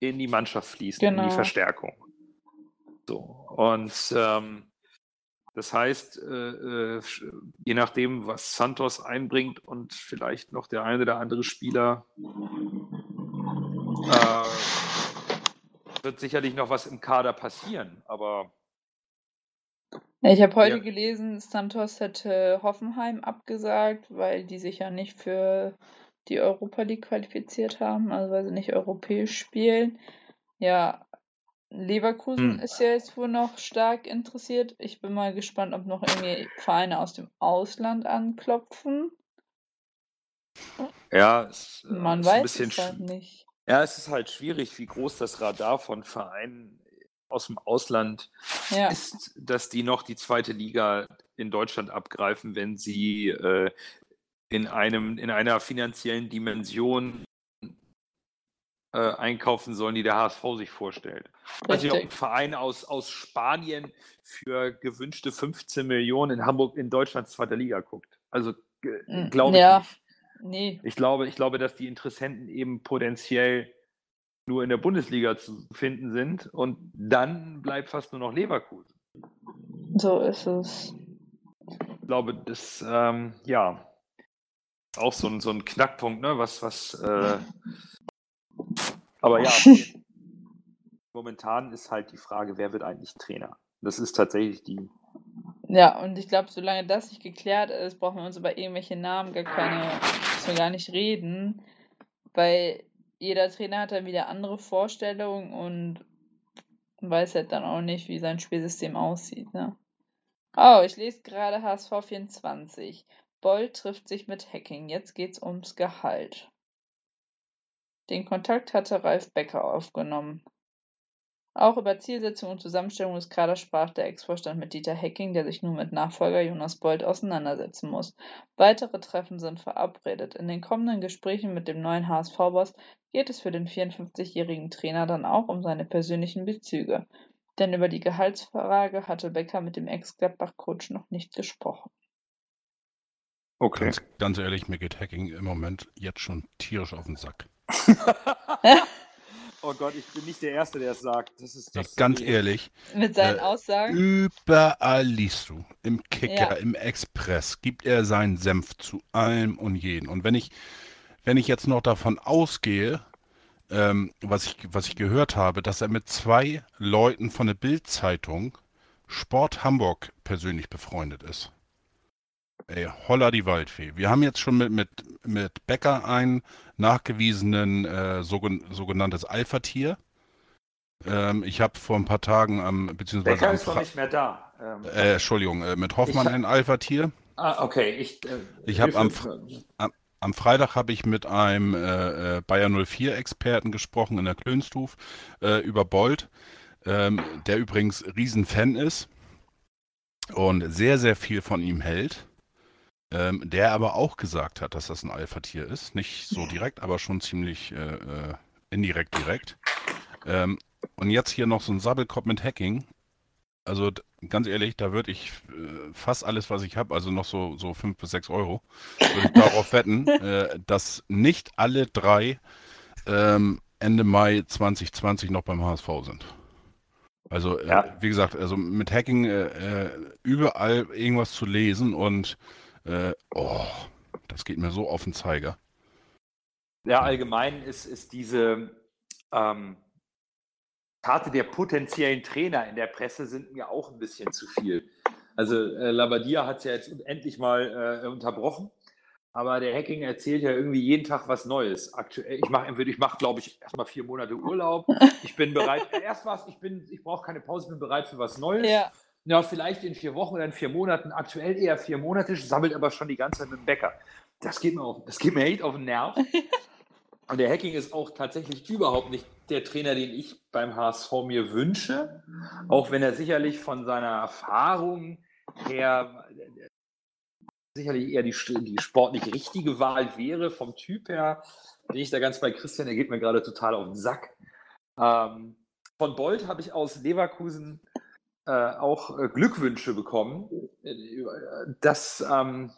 in die Mannschaft fließen, in Genau. die Verstärkung. So, und ähm, das heißt, äh, äh, je nachdem, was Santos einbringt und vielleicht noch der eine oder andere Spieler, äh, wird sicherlich noch was im Kader passieren. Aber ich habe heute Ja. gelesen, Santos hätte Hoffenheim abgesagt, weil die sich ja nicht für die Europa League qualifiziert haben, also weil sie nicht europäisch spielen. Ja, Leverkusen Hm. ist ja jetzt wohl noch stark interessiert. Ich bin mal gespannt, ob noch irgendwie Vereine aus dem Ausland anklopfen. ja, es Man ist ein weiß bisschen es halt nicht. Ja, es ist halt schwierig, wie groß das Radar von Vereinen aus dem Ausland Ja, ist, dass die noch die zweite Liga in Deutschland abgreifen, wenn sie äh, in, einem, in einer finanziellen Dimension äh, einkaufen sollen, die der HSV sich vorstellt. Also ein. Verein aus, aus Spanien für gewünschte 15 Millionen in Hamburg in Deutschland zweiter Liga guckt. Also Mm, glaube ich ja. nicht. Nee, Ich glaube, ich glaube, dass die Interessenten eben potenziell nur in der Bundesliga zu finden sind. Und dann bleibt fast nur noch Leverkusen. So ist es. Ich glaube, das, ähm, ja, auch so ein, so ein Knackpunkt, ne? Was, was, äh, aber ja, momentan ist halt die Frage, wer wird eigentlich Trainer? Das ist tatsächlich die. Ja, und ich glaube, solange das nicht geklärt ist, brauchen wir uns über irgendwelche Namen gar keine, müssen wir gar nicht reden, weil jeder Trainer hat dann wieder andere Vorstellungen und weiß halt dann auch nicht, wie sein Spielsystem aussieht. Ne? Oh, ich lese gerade HSV 24. Boll trifft sich mit Hacking. Jetzt geht's ums Gehalt. Den Kontakt hatte Ralf Becker aufgenommen. Auch über Zielsetzung und Zusammenstellung des Kaders sprach der Ex-Vorstand mit Dieter Hecking, der sich nun mit Nachfolger Jonas Bold auseinandersetzen muss. Weitere Treffen sind verabredet. In den kommenden Gesprächen mit dem neuen HSV-Boss geht es für den 54-jährigen Trainer dann auch um seine persönlichen Bezüge. Denn über die Gehaltsfrage hatte Becker mit dem Ex-Gladbach-Coach noch nicht gesprochen. Okay. Ganz, ganz, ehrlich, mir geht Hacking im Moment jetzt schon tierisch auf den Sack. oh Gott, ich bin nicht der Erste, der es sagt. Das ist, das ganz ehrlich. Mit seinen äh, Aussagen? Überall liest du. Im Kicker, ja. im Express gibt er seinen Senf zu allem und jeden. Und wenn ich, wenn ich jetzt noch davon ausgehe, ähm, was, ich, was ich gehört habe, dass er mit zwei Leuten von der Bild-Zeitung Sport Hamburg persönlich befreundet ist. Ey, holla die Waldfee. Wir haben jetzt schon mit, mit, mit Becker einen nachgewiesenen äh, sogen, sogenanntes Alpha-Tier. Ähm, ich habe vor ein paar Tagen am, beziehungsweise. Becker ist noch nicht mehr da. Ähm, äh, Entschuldigung, äh, mit Hoffmann ein Alpha-Tier. Ah, okay. Ich, äh, ich habe am, am, am, Freitag habe ich mit einem äh, äh Bayer 04-Experten gesprochen in der Klönstuf über Bolt, ähm, der übrigens Riesenfan ist und sehr, sehr viel von ihm hält ähm, der aber auch gesagt hat, dass das ein Alpha-Tier ist. Nicht so direkt, aber schon ziemlich äh, äh, indirekt direkt. Ähm, und jetzt hier noch so ein Sabbelkopf mit Hacking. Also ganz ehrlich, da würde ich äh, fast alles, was ich habe, also noch so, so 5 bis 6 Euro, würde ich darauf wetten, äh, dass nicht alle drei ähm, Ende Mai 2020 noch beim HSV sind. Also, äh, ja. wie gesagt, also mit Hacking äh, überall irgendwas zu lesen und äh, oh, das geht mir so auf den Zeiger. Ja, allgemein ist, ist diese ähm, Karte der potenziellen Trainer in der Presse sind mir auch ein bisschen zu viel. Also äh, Labadia hat es ja jetzt endlich mal äh, unterbrochen, aber der Hacking erzählt ja irgendwie jeden Tag was Neues. Aktuell, ich mache, ich mach, glaube ich, erstmal vier Monate Urlaub. Ich bin bereit, erst was, ich bin, ich brauche keine Pause, bin bereit für was Neues. Ja ja, vielleicht in vier Wochen oder in vier Monaten, aktuell eher vier Monate, sammelt aber schon die ganze Zeit mit dem Bäcker. Das geht mir, auf, das geht mir echt auf den Nerv. Und der Hacking ist auch tatsächlich überhaupt nicht der Trainer, den ich beim HSV mir wünsche, auch wenn er sicherlich von seiner Erfahrung her sicherlich eher die, die sportlich richtige Wahl wäre. Vom Typ her bin ich da ganz bei Christian, der geht mir gerade total auf den Sack. Ähm, von Bolt habe ich aus Leverkusen äh, auch äh, Glückwünsche bekommen. Das, ähm,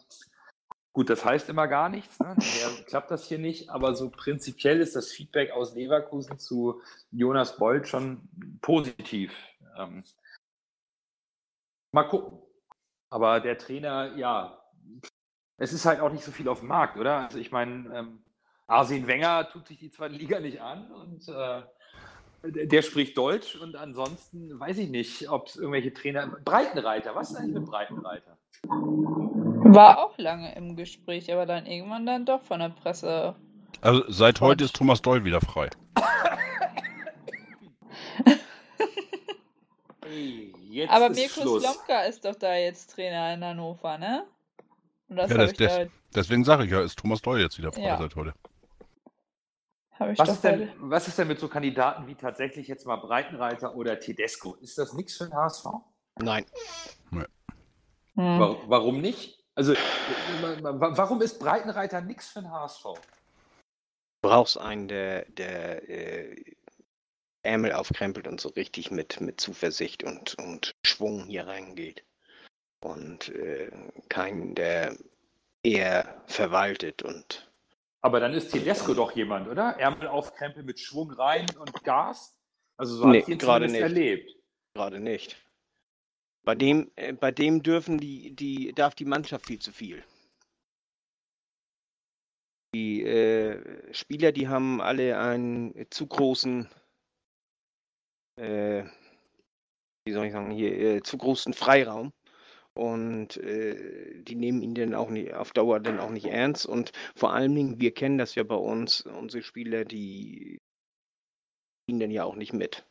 gut, das heißt immer gar nichts. Ne? Daher klappt das hier nicht, aber so prinzipiell ist das Feedback aus Leverkusen zu Jonas Bold schon positiv. Ähm, mal gucken. Aber der Trainer, ja, es ist halt auch nicht so viel auf dem Markt, oder? Also ich meine, ähm, Arsene Wenger tut sich die zweite Liga nicht an und äh, der spricht Deutsch und ansonsten weiß ich nicht, ob es irgendwelche Trainer. Breitenreiter, was ist eigentlich mit Breitenreiter? War auch lange im Gespräch, aber dann irgendwann dann doch von der Presse. Also seit heute ist Thomas Doll wieder frei. Jetzt aber Mirko Slomka ist doch da jetzt Trainer in Hannover, ne? Das ja, das, des, deswegen sage ich ja, ist Thomas Doll jetzt wieder frei ja. seit heute. Was ist, denn, was ist denn mit so Kandidaten wie tatsächlich jetzt mal Breitenreiter oder Tedesco? Ist das nichts für den HSV? Nein. Nee. Hm. Warum, warum nicht? Also, warum ist Breitenreiter nichts für den HSV? Du brauchst einen, der, der äh, Ärmel aufkrempelt und so richtig mit, mit Zuversicht und, und Schwung hier reingeht. Und äh, keinen, der eher verwaltet und Aber dann ist Tedesco doch jemand, oder? Ärmel aufkrempeln mit Schwung rein und Gas. Also so Nee, ich ihn gerade nicht. erlebt. Gerade nicht. Bei dem, äh, bei dem dürfen die, die, darf die Mannschaft viel zu viel. Die äh, Spieler, die haben alle einen zu großen, äh, wie soll ich sagen, hier, äh, zu großen Freiraum. Und äh, die nehmen ihn dann auch nicht, auf Dauer dann auch nicht ernst. Und vor allen Dingen, wir kennen das ja bei uns, unsere Spieler, die ziehen dann ja auch nicht mit.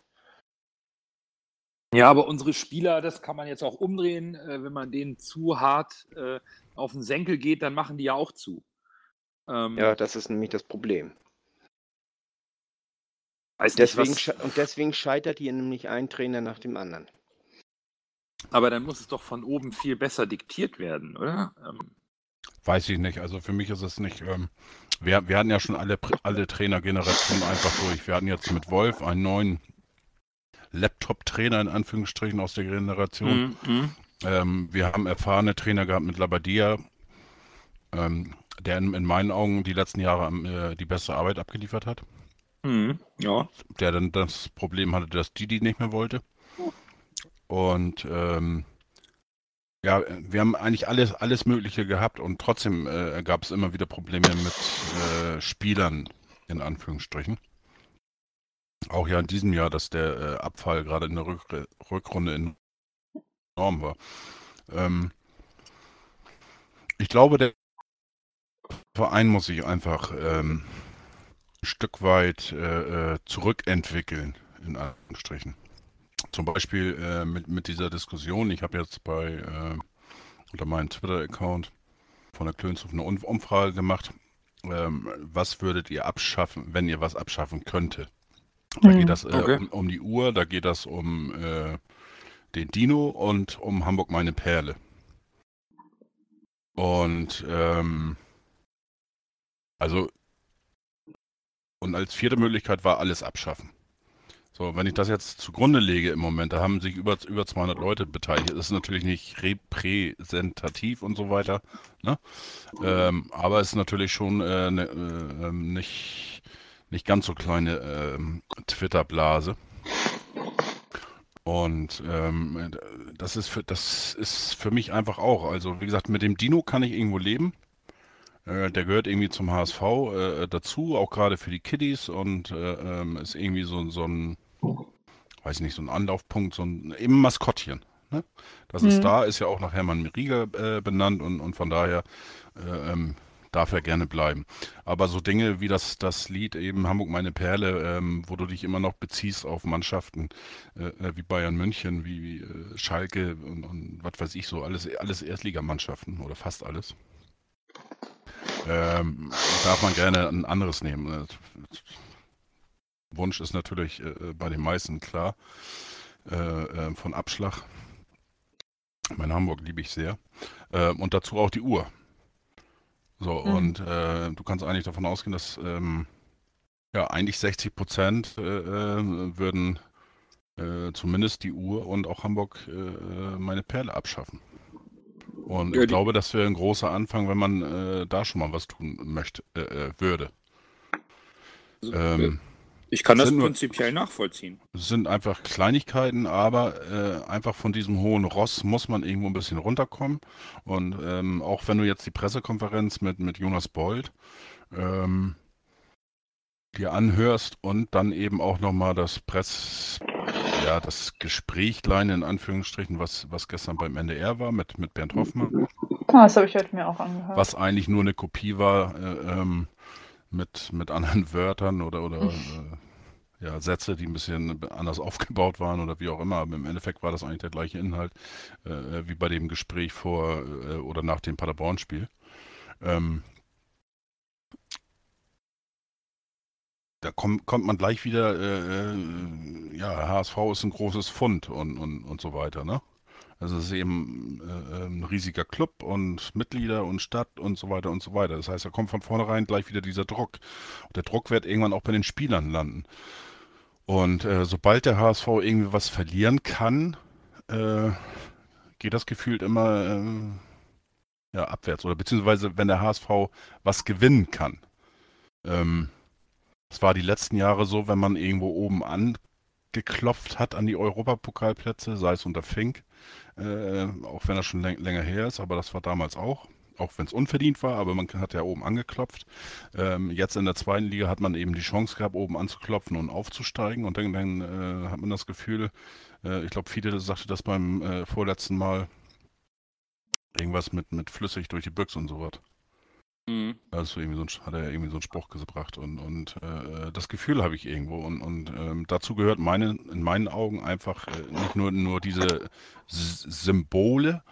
Ja, aber unsere Spieler, das kann man jetzt auch umdrehen. Äh, wenn man denen zu hart äh, auf den Senkel geht, dann machen die ja auch zu. Ähm, Ja, das ist nämlich das Problem. nicht, Deswegen, sche- und deswegen scheitert hier nämlich ein Trainer nach dem anderen. Aber dann muss es doch von oben viel besser diktiert werden, oder? Ähm, Weiß ich nicht. Also für mich ist es nicht. Ähm, wir, wir hatten ja schon alle, alle Trainergenerationen einfach durch. Wir hatten jetzt mit Wolf einen neuen Laptop-Trainer in Anführungsstrichen aus der Generation. mhm. Ähm, wir haben erfahrene Trainer gehabt mit Labadia, ähm, der in, in meinen Augen die letzten Jahre äh, die beste Arbeit abgeliefert hat. Mhm. Ja. Der dann das Problem hatte, dass Didi nicht mehr wollte. Und ähm, ja, wir haben eigentlich alles, alles Mögliche gehabt und trotzdem äh, gab es immer wieder Probleme mit äh, Spielern, in Anführungsstrichen. Auch ja in diesem Jahr, dass der äh, Abfall gerade in der Rück Rückrunde enorm war. Ähm, ich glaube, der Verein muss sich einfach ähm, ein Stück weit äh, äh, zurückentwickeln, in Anführungsstrichen. Zum Beispiel äh, mit, mit dieser Diskussion, ich habe jetzt bei äh, unter meinem Twitter-Account von der Klönshof eine Um- Umfrage gemacht. Ähm, was würdet ihr abschaffen, wenn ihr was abschaffen könntet? Da Mhm. geht das äh, Okay. um, um die Uhr, da geht das um äh, den Dino und um Hamburg meine Perle. Und ähm, also und als vierte Möglichkeit war alles abschaffen. So, wenn ich das jetzt zugrunde lege im Moment, da haben sich über, über 200 Leute beteiligt. Das ist natürlich nicht repräsentativ und so weiter. Ne? Ähm, aber es ist natürlich schon äh, ne, äh, ähm, nicht, nicht ganz so kleine ähm, Twitter-Blase. Und ähm, das ist für das ist für mich einfach auch. Also wie gesagt, mit dem Dino kann ich irgendwo leben. Äh, der gehört irgendwie zum HSV äh, dazu, auch gerade für die Kiddies und äh, ähm, ist irgendwie so, so ein, weiß nicht, so ein Anlaufpunkt, so ein eben Maskottchen. Ne? Das ist Mhm. da, ist ja auch nach Hermann Rieger äh, benannt und, und von daher äh, ähm, darf er gerne bleiben. Aber so Dinge wie das, das Lied eben Hamburg meine Perle, ähm, wo du dich immer noch beziehst auf Mannschaften äh, äh, wie Bayern München, wie, wie äh, Schalke und, und was weiß ich so, alles, alles Erstligamannschaften oder fast alles. Ähm, darf man gerne ein anderes nehmen. Äh, Wunsch ist natürlich äh, bei den meisten klar äh, äh, von Abschlag. Mein Hamburg liebe ich sehr. Äh, und dazu auch die Uhr. So, Mhm. und äh, du kannst eigentlich davon ausgehen, dass ähm, ja eigentlich 60 Prozent äh, äh, würden äh, zumindest die Uhr und auch Hamburg äh, äh, meine Perle abschaffen. Und Ja, ich glaube, das wäre ein großer Anfang, wenn man äh, da schon mal was tun möchte, äh, äh, würde. Ähm, ich kann das nur- prinzipiell nachvollziehen. es sind einfach Kleinigkeiten, aber äh, einfach von diesem hohen Ross muss man irgendwo ein bisschen runterkommen. Und ähm, auch wenn du jetzt die Pressekonferenz mit, mit Jonas Bold ähm, dir anhörst und dann eben auch nochmal das Press, ja, das Gesprächlein in Anführungsstrichen, was, was gestern beim NDR war mit, mit Bernd Hoffmann, Ah, das habe ich heute mir auch angehört. was eigentlich nur eine Kopie war äh, ähm, mit, mit anderen Wörtern oder, oder äh, ja, Sätze, die ein bisschen anders aufgebaut waren oder wie auch immer. Aber im Endeffekt war das eigentlich der gleiche Inhalt äh, wie bei dem Gespräch vor äh, oder nach dem Paderborn-Spiel. Ähm, da kommt, kommt man gleich wieder, äh, äh, ja, HSV ist ein großes Fund und, und, und so weiter, ne? Also es ist eben äh, ein riesiger Club und Mitglieder und Stadt und so weiter und so weiter. Das heißt, da kommt von vornherein gleich wieder dieser Druck. Und der Druck wird irgendwann auch bei den Spielern landen. Und äh, sobald der HSV irgendwie was verlieren kann, äh, geht das gefühlt immer äh, ja, abwärts. Oder beziehungsweise wenn der HSV was gewinnen kann. Ähm, war die letzten Jahre so, wenn man irgendwo oben angeklopft hat an die Europapokalplätze, sei es unter Fink, äh, auch wenn das schon länger her ist, aber das war damals auch auch wenn es unverdient war, aber man hat ja oben angeklopft. Ähm, jetzt in der zweiten Liga hat man eben die Chance gehabt, oben anzuklopfen und aufzusteigen. Und dann, dann äh, hat man das Gefühl, äh, ich glaube, viele sagte das beim äh, vorletzten Mal, irgendwas mit, mit flüssig durch die Büchse und sowas. Mhm. Also irgendwie so ein, hat er irgendwie so einen Spruch gebracht und, und äh, das Gefühl habe ich irgendwo und, und ähm, dazu gehört meine, in meinen Augen einfach äh, nicht nur, nur diese S Symbole,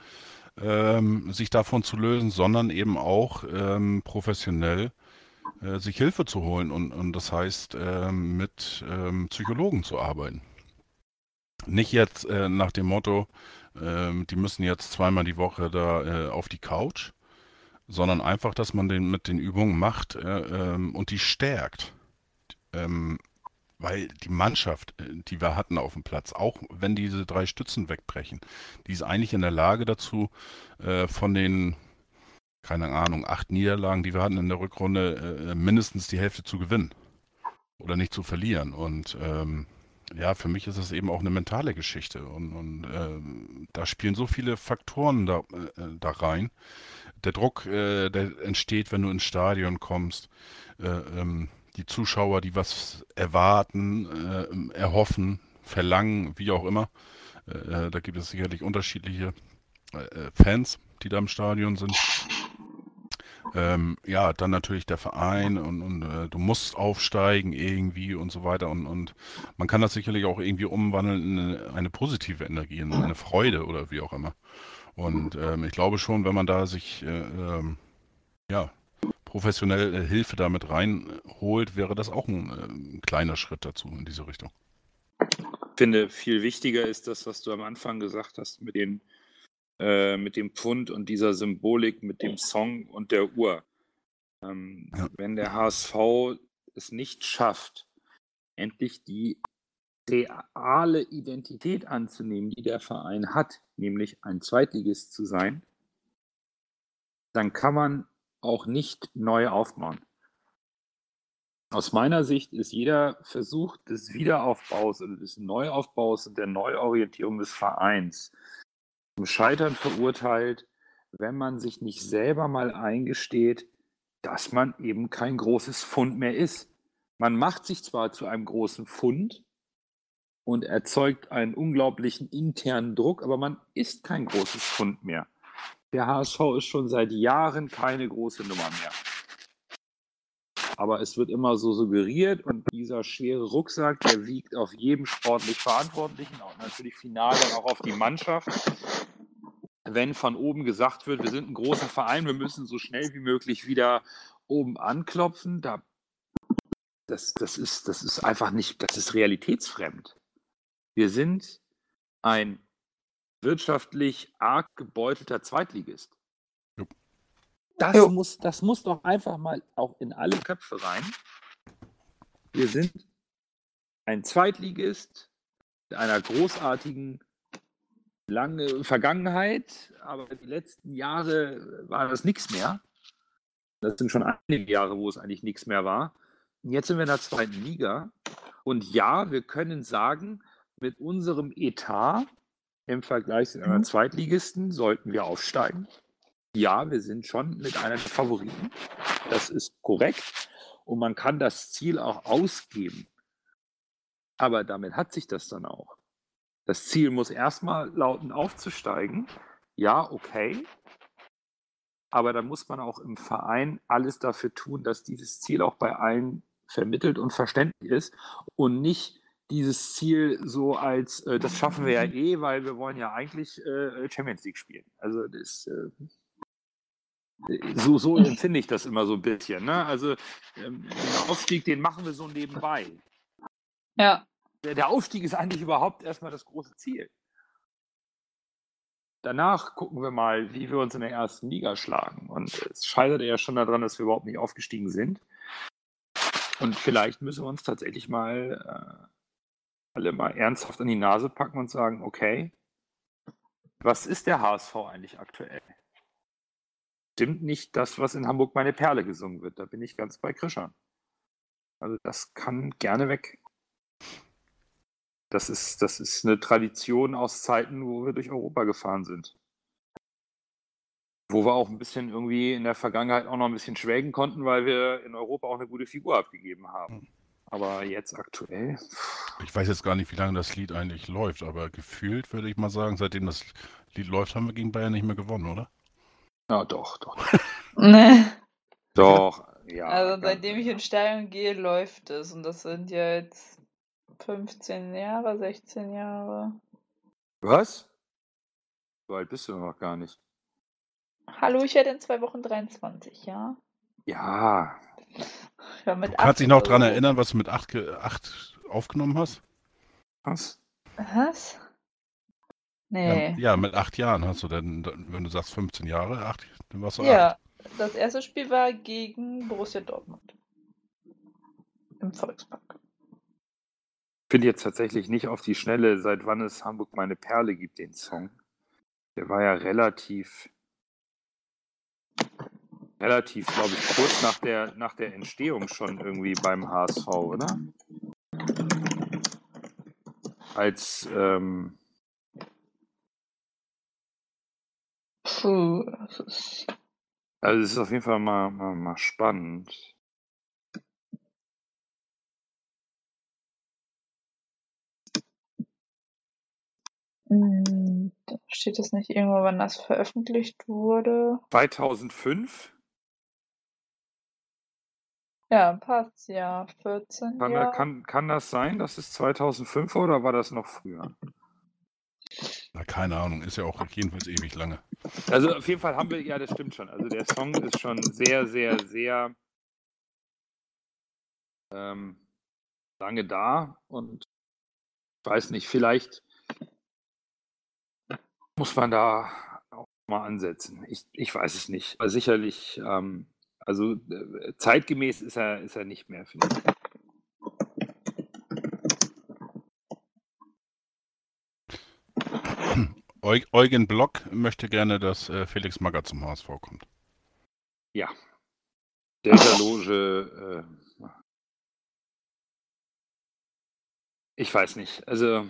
ähm, sich davon zu lösen, sondern eben auch ähm, professionell äh, sich Hilfe zu holen und, und das heißt ähm, mit ähm, Psychologen zu arbeiten. Nicht jetzt äh, nach dem Motto, ähm, die müssen jetzt zweimal die Woche da äh, auf die Couch, sondern einfach, dass man den mit den Übungen macht äh, ähm, und die stärkt. Weil die Mannschaft, äh, die wir hatten auf dem Platz, auch wenn diese drei Stützen wegbrechen, die ist eigentlich in der Lage dazu, äh, von den, keine Ahnung, acht Niederlagen, die wir hatten in der Rückrunde, äh, mindestens die Hälfte zu gewinnen oder nicht zu verlieren. Und ähm, ja, für mich ist es eben auch eine mentale Geschichte. Und, und äh, da spielen so viele Faktoren da, da rein. Der Druck, der entsteht, wenn du ins Stadion kommst. Äh, ähm, die Zuschauer, die was erwarten, äh, erhoffen, verlangen, wie auch immer. Äh, da gibt es sicherlich unterschiedliche äh, Fans, die da im Stadion sind. Ähm, ja, dann natürlich der Verein und, und äh, du musst aufsteigen irgendwie und so weiter und, und man kann das sicherlich auch irgendwie umwandeln in eine, eine positive Energie, in eine Freude oder wie auch immer. Und ähm, ich glaube schon, wenn man da sich äh, ähm, ja, professionelle Hilfe damit reinholt, wäre das auch ein, äh, ein kleiner Schritt dazu in diese Richtung. Ich finde, viel wichtiger ist das, was du am Anfang gesagt hast, mit, den, äh, mit dem Pfund und dieser Symbolik, mit dem Song und der Uhr. Ähm, ja. Wenn der HSV es nicht schafft, endlich die reale Identität anzunehmen, die der Verein hat, nämlich ein Zweitligist zu sein, dann kann man auch nicht neu aufbauen. Aus meiner Sicht ist jeder Versuch des Wiederaufbaus oder des Neuaufbaus und der Neuorientierung des Vereins zum Scheitern verurteilt, wenn man sich nicht selber mal eingesteht, dass man eben kein großes Fund mehr ist. Man macht sich zwar zu einem großen Fund und erzeugt einen unglaublichen internen Druck, aber man ist kein großes Fund mehr. Der HSV ist schon seit Jahren keine große Nummer mehr. Aber es wird immer so suggeriert und dieser schwere Rucksack, der wiegt auf jedem sportlich Verantwortlichen und natürlich final dann auch auf die Mannschaft. Wenn von oben gesagt wird, wir sind ein großer Verein, wir müssen so schnell wie möglich wieder oben anklopfen, da, das, das, ist, das ist einfach nicht, das ist realitätsfremd. Wir sind ein wirtschaftlich arg gebeutelter Zweitligist. Das, jo. muss, das muss doch einfach mal auch in alle Köpfe rein. Wir sind ein Zweitligist mit einer großartigen lange Vergangenheit, aber die letzten Jahre war das nichts mehr. Das sind schon einige Jahre, wo es eigentlich nichts mehr war. Und jetzt sind wir in der zweiten Liga. Und ja, wir können sagen, mit unserem Etat im Vergleich zu anderen mhm. Zweitligisten sollten wir aufsteigen. Ja, wir sind schon mit einer der Favoriten. Das ist korrekt. Und man kann das Ziel auch ausgeben. Aber damit hat sich das dann auch. Das Ziel muss erstmal lauten, aufzusteigen. Ja, okay. Aber dann muss man auch im Verein alles dafür tun, dass dieses Ziel auch bei allen vermittelt und verständlich ist und nicht dieses Ziel so als, äh, das schaffen wir ja eh, weil wir wollen ja eigentlich äh, Champions League spielen. Also das, äh, so, so empfinde ich das immer so ein bisschen. Ne? Also ähm, den Aufstieg, den machen wir so nebenbei. Ja. Der, der Aufstieg ist eigentlich überhaupt erstmal das große Ziel. Danach gucken wir mal, wie wir uns in der ersten Liga schlagen. Und es scheitert ja schon daran, dass wir überhaupt nicht aufgestiegen sind. Und vielleicht müssen wir uns tatsächlich mal äh, alle mal ernsthaft an die Nase packen und sagen, okay, was ist der HSV eigentlich aktuell? Stimmt nicht das, was in Hamburg meine Perle gesungen wird. Da bin ich ganz bei Krischern. Also das kann gerne weg. Das ist, das ist eine Tradition aus Zeiten, wo wir durch Europa gefahren sind. Wo wir auch ein bisschen irgendwie in der Vergangenheit auch noch ein bisschen schwelgen konnten, weil wir in Europa auch eine gute Figur abgegeben haben. Aber jetzt aktuell. Ich weiß jetzt gar nicht, wie lange das Lied eigentlich läuft, aber gefühlt würde ich mal sagen, seitdem das Lied läuft, haben wir gegen Bayern nicht mehr gewonnen, oder? Ja, doch, doch. Nee. Doch, ja. Also seitdem ich in Stadion gehe, läuft es. Und das sind ja jetzt 15 Jahre, 16 Jahre. Was? So alt bist du noch gar nicht. Hallo, ich werde in zwei Wochen 23, ja? Ja, Ja, mit Du kannst dich noch acht dran so. erinnern, was du mit 8 acht aufgenommen hast? was? Was? Nee. Ja, ja, mit 8 Jahren hast du dann, dann, wenn du sagst 15 Jahre, 8, dann warst du Ja, 8. das erste Spiel war gegen Borussia Dortmund. Im Volkspark. Ich finde jetzt tatsächlich nicht auf die Schnelle, seit wann es Hamburg meine Perle gibt, den Song. Der war ja relativ, relativ, glaube ich, kurz nach der, nach der Entstehung schon irgendwie beim HSV, oder? Als, ähm, Puh, das ist. also es ist auf jeden Fall mal, mal, mal spannend. Hm, da steht es nicht irgendwo, wann das veröffentlicht wurde. 2005? Ja, passt, ja. 14 Kann, Jahre. kann, kann das sein, dass es 2005 war oder war das noch früher? Na, keine Ahnung, ist ja auch jedenfalls ewig lange. Also auf jeden Fall haben wir, ja, das stimmt schon. Also der Song ist schon sehr, sehr, sehr ähm, lange da und ich weiß nicht, vielleicht muss man da auch mal ansetzen. Ich, ich weiß es nicht. Aber sicherlich, ähm, also äh, zeitgemäß ist er, ist er nicht mehr, finde ich. Eu Eugen Block möchte gerne, dass äh, Felix Magath zum HSV kommt. Ja. Delta Loge, äh, ich weiß nicht. Also,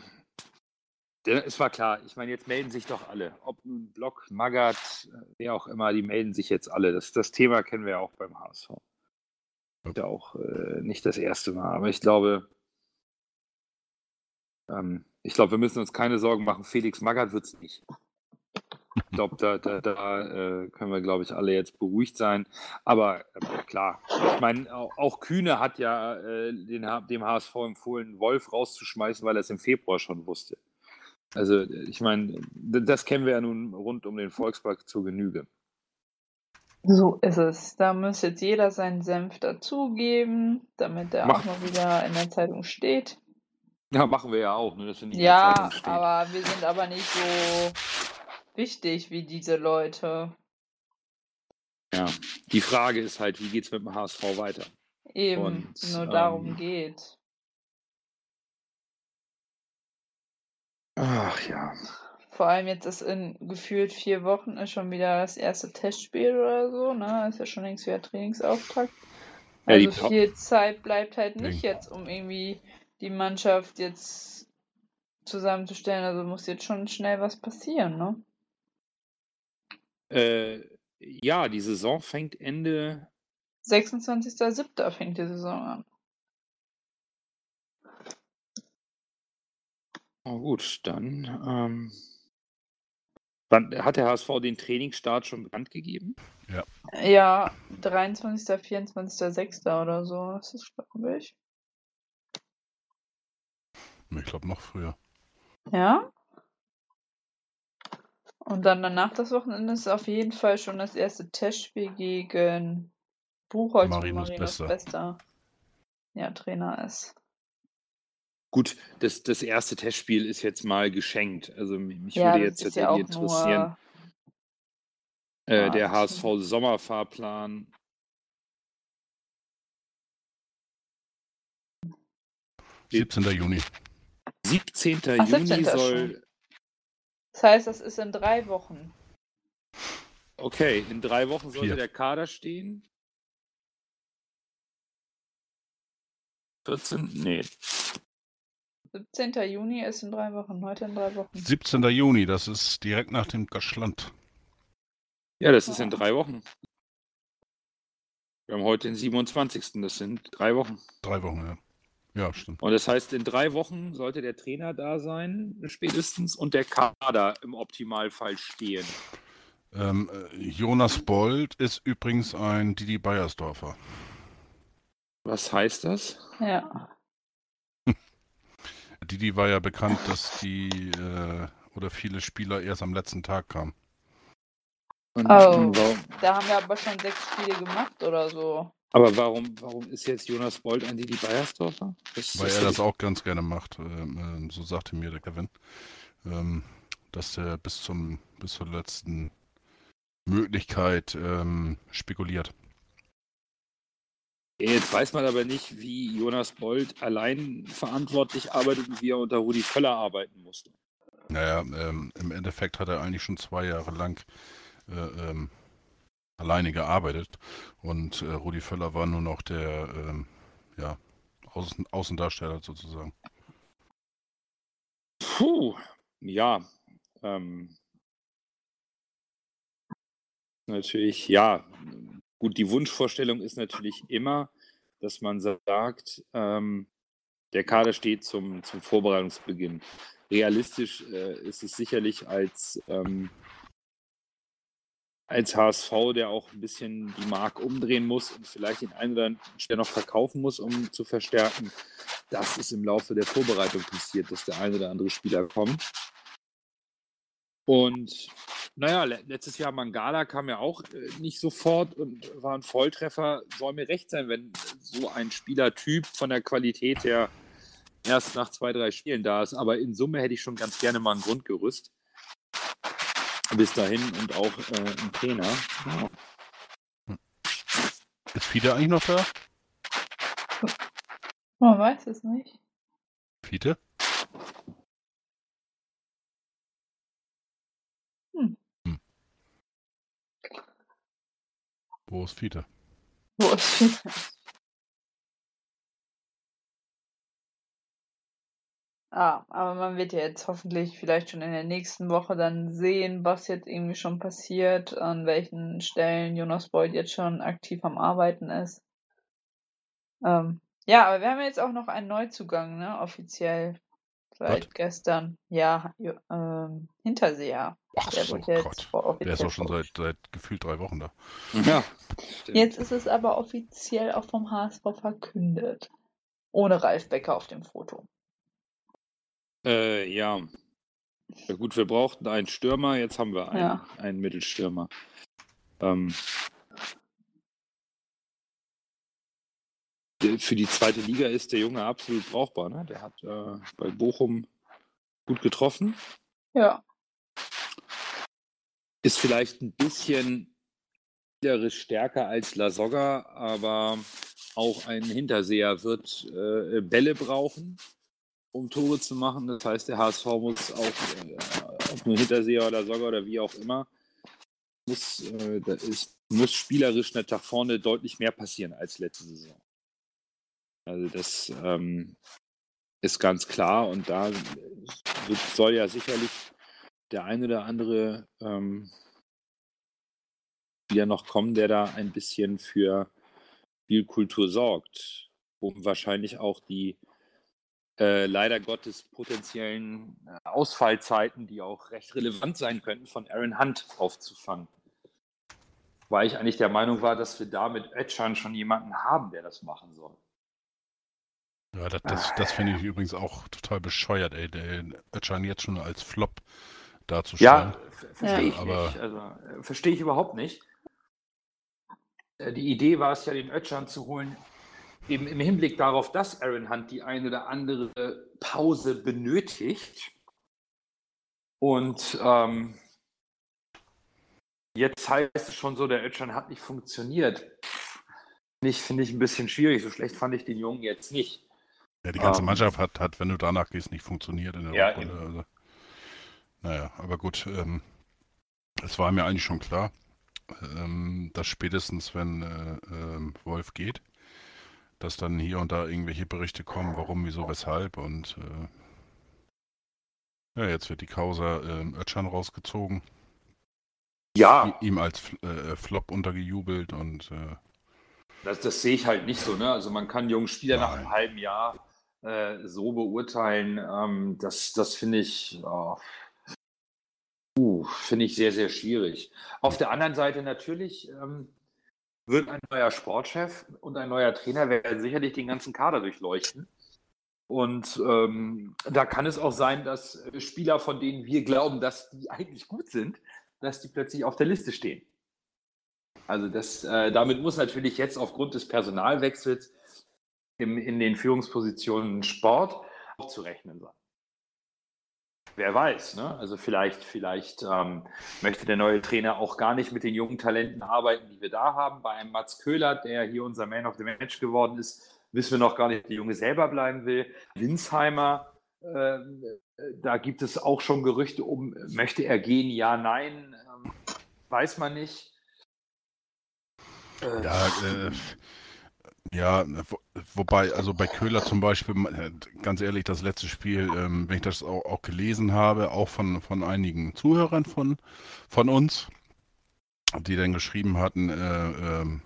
es war klar. Ich meine, jetzt melden sich doch alle. Ob ein Block, Magath, äh, wer auch immer, die melden sich jetzt alle. Das, das Thema kennen wir ja auch beim HSV. Ist ja auch äh, nicht das erste Mal. Aber ich glaube, ähm, ich glaube, wir müssen uns keine Sorgen machen. Felix Magath wird es nicht. Ich glaube, da, da, da äh, können wir, glaube ich, alle jetzt beruhigt sein. Aber äh, klar, ich meine, auch, auch Kühne hat ja äh, den, dem HSV empfohlen, Wolf rauszuschmeißen, weil er es im Februar schon wusste. Also, ich meine, das kennen wir ja nun rund um den Volkspark zur Genüge. So ist es. Da muss jetzt jeder seinen Senf dazugeben, damit er Mach- auch mal wieder in der Zeitung steht. Ja, machen wir ja auch, ne? dass wir nicht in der Ja, Zeitung stehen. aber wir sind aber nicht so wichtig wie diese Leute. Ja. Die Frage ist halt, wie geht es mit dem HSV weiter? Eben, Und, nur darum ähm, geht. Ach ja. Vor allem jetzt ist in gefühlt vier Wochen ist schon wieder das erste Testspiel oder so, ne? Ist ja schon längst wieder Trainingsauftakt. Ja, Also Pa- viel Zeit bleibt halt nicht jetzt, um irgendwie die Mannschaft jetzt zusammenzustellen. Also muss jetzt schon schnell was passieren, ne? Äh, ja, die Saison fängt Ende 26.07. fängt die Saison an. Oh, gut, dann. Ähm, wann, hat der HSV den Trainingsstart schon bekannt gegeben? Ja, 23., 24., oder so. Das ist, glaube ich. Ich glaube noch früher. Ja. Und dann danach das Wochenende ist auf jeden Fall schon das erste Testspiel gegen Buchholz, wo Marinus Marinus Bester. Bester ja, Trainer ist. Gut, das, das erste Testspiel ist jetzt mal geschenkt. Also mich ja, würde jetzt ist ja auch tatsächlich interessieren, nur. äh, Ah, der HSV Sommerfahrplan. Die- 17. Juni. 17. Ach, Juni 17. soll. Das heißt, das ist in drei Wochen. Okay, in drei Wochen sollte Vier. der Kader stehen. 14? Nee. 17. Juni ist in drei Wochen, heute in drei Wochen. 17. Juni, das ist direkt nach dem Gaschland. Ja, das ist in drei Wochen. Wir haben heute den 27. Das sind drei Wochen. Drei Wochen, ja. Ja, stimmt. Und das heißt, in drei Wochen sollte der Trainer da sein, spätestens, und der Kader im Optimalfall stehen. Ähm, äh, Jonas Bold ist übrigens ein Didi Beiersdorfer. Was heißt das? Ja. Didi war ja bekannt, dass die äh, oder viele Spieler erst am letzten Tag kamen. Und Oh. Da haben wir aber schon sechs Spiele gemacht oder so. aber warum, warum ist jetzt Jonas Bold ein Didi Beiersdorfer? Das, Weil er das auch ganz gerne macht. Ähm, ähm, so sagte mir der Kevin. Ähm, dass er bis zum bis zur letzten Möglichkeit ähm, spekuliert. Jetzt weiß man aber nicht, wie Jonas Bold allein verantwortlich arbeitet und wie er unter Rudi Völler arbeiten musste. Naja, ähm, im Endeffekt hat er eigentlich schon zwei Jahre lang äh, ähm, alleine gearbeitet und äh, Rudi Völler war nur noch der ähm, ja, Außen, Außendarsteller sozusagen. Puh, ja. Ähm, natürlich, ja. Gut, die Wunschvorstellung ist natürlich immer, dass man sagt, ähm, der Kader steht zum, zum Vorbereitungsbeginn. Realistisch äh, ist es sicherlich als, ähm, als HSV, der auch ein bisschen die Mark umdrehen muss und vielleicht den einen oder anderen Spieler noch verkaufen muss, um zu verstärken. Das ist im Laufe der Vorbereitung passiert, dass der eine oder andere Spieler kommt. Und naja, le letztes Jahr Mangala kam ja auch äh, nicht sofort und war ein Volltreffer. Soll mir recht sein, wenn so ein Spielertyp von der Qualität her erst nach zwei, drei Spielen da ist. Aber in Summe hätte ich schon ganz gerne mal ein Grundgerüst. Bis dahin und auch äh, ein Trainer. Ja. Ist Fiete eigentlich noch da? Man weiß es nicht. Fiete? Wo ist Fiete? Wo ist Fiete? Ah, aber man wird ja jetzt hoffentlich vielleicht schon in der nächsten Woche dann sehen, was jetzt irgendwie schon passiert, an welchen Stellen Jonas Boyd jetzt schon aktiv am Arbeiten ist. Ähm, ja, aber wir haben jetzt auch noch einen Neuzugang, ne, offiziell. Seit Was? gestern. Ja, ähm, Hinterseher. Ach Der so, Gott. Der ist auch schon seit, seit gefühlt drei Wochen da. ja. stimmt. Jetzt ist es aber offiziell auch vom HSV verkündet. Ohne Ralf Becker auf dem Foto. Äh, ja. ja. Gut, wir brauchten einen Stürmer, jetzt haben wir einen, Ja. einen Mittelstürmer. Ähm, für die zweite Liga ist der Junge absolut brauchbar. Ne? Der hat äh, bei Bochum gut getroffen. Ja. Ist vielleicht ein bisschen spielerisch stärker als Lasogga, aber auch ein Hinterseher wird äh, Bälle brauchen, um Tore zu machen. Das heißt, der HSV muss auch, äh, ob nur Hinterseher oder Lasogga oder wie auch immer, muss, äh, ist, muss spielerisch nicht nach vorne deutlich mehr passieren als letzte Saison. Also das ähm, ist ganz klar und da soll ja sicherlich der ein oder andere ähm, wieder noch kommen, der da ein bisschen für Spielkultur sorgt, um wahrscheinlich auch die äh, leider Gottes potenziellen äh, Ausfallzeiten, die auch recht relevant sein könnten, von Aaron Hunt aufzufangen. Weil ich eigentlich der Meinung war, dass wir da mit Ötchan schon jemanden haben, der das machen soll. Ja, das, das, das finde ich übrigens auch total bescheuert, ey, den Ötchan jetzt schon als Flop darzustellen. Ja, ver- verstehe ich aber- nicht. Also äh, verstehe ich überhaupt nicht. Äh, Die Idee war es ja, den Ötchan zu holen, eben im Hinblick darauf, dass Aaron Hunt die eine oder andere Pause benötigt. Und ähm, jetzt heißt es schon so, der Ötchan hat nicht funktioniert. Finde ich ein bisschen schwierig. So schlecht fand ich den Jungen jetzt nicht. Ja, die ganze Ähm. Mannschaft hat, hat, wenn du danach gehst, nicht funktioniert in der Ja, Rückrunde. Also, naja, aber gut, ähm, es war mir eigentlich schon klar, ähm, dass spätestens, wenn äh, ähm, Wolf geht, dass dann hier und da irgendwelche Berichte kommen, warum, wieso, weshalb und äh, ja, jetzt wird die Causa äh, Ötchan rausgezogen. Ja. Ihm als äh, Flop untergejubelt und äh, das, das, sehe ich halt nicht so. Ne? Also man kann jungen Spieler nach einem halben Jahr äh, so beurteilen. Ähm, das das finde ich, oh, uh, finde ich sehr, sehr schwierig. Auf der anderen Seite natürlich ähm, wird ein neuer Sportchef und ein neuer Trainer werden sicherlich den ganzen Kader durchleuchten. Und ähm, da kann es auch sein, dass Spieler, von denen wir glauben, dass die eigentlich gut sind, dass die plötzlich auf der Liste stehen. Also das, äh, damit muss natürlich jetzt aufgrund des Personalwechsels im, in den Führungspositionen Sport auch zu rechnen sein. Wer weiß, ne? Also vielleicht, vielleicht ähm, möchte der neue Trainer auch gar nicht mit den jungen Talenten arbeiten, die wir da haben. Bei einem Mats Köhler, der hier unser Man of the Match geworden ist, wissen wir noch gar nicht, ob der Junge selber bleiben will. Winsheimer, äh, da gibt es auch schon Gerüchte um, möchte er gehen? Ja, nein, ähm, weiß man nicht. Äh, ja, äh, ja, wo, wobei, also bei Köhler zum Beispiel, äh, ganz ehrlich, das letzte Spiel, ähm, wenn ich das auch, auch, gelesen habe, auch von, von einigen Zuhörern von, von uns, die dann geschrieben hatten, äh, ähm,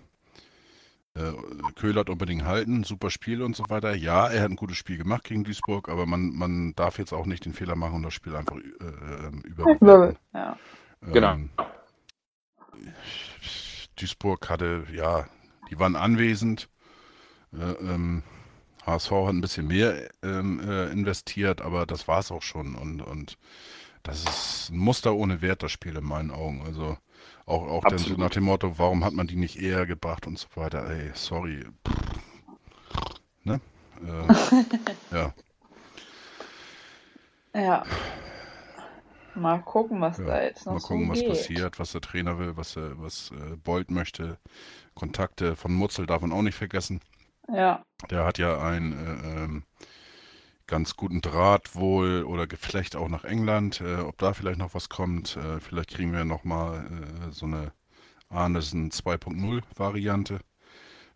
äh, Köhler hat unbedingt halten, super Spiel und so weiter. Ja, er hat ein gutes Spiel gemacht gegen Duisburg, aber man, man darf jetzt auch nicht den Fehler machen und das Spiel einfach äh, ähm, überbewerten. Ja. Ähm, genau. Duisburg hatte, ja, die waren anwesend. Äh, ähm, HSV hat ein bisschen mehr ähm, äh, investiert, aber das war es auch schon. Und, und das ist ein Muster ohne Wert, das Spiel in meinen Augen. Also auch, auch dann so nach dem Motto, warum hat man die nicht eher gebracht und so weiter. Ey, sorry. Ne? Äh, ja. Ja. Mal gucken, was ja, da jetzt noch Mal gucken, so was geht. passiert, was der Trainer will, was, was äh, Bolt möchte. Kontakte von Mutzel darf man auch nicht vergessen. Ja. Der hat ja einen äh, ähm, ganz guten Draht wohl oder Geflecht auch nach England. Äh, ob da vielleicht noch was kommt, äh, vielleicht kriegen wir nochmal äh, so eine Arnesen 2.0 Variante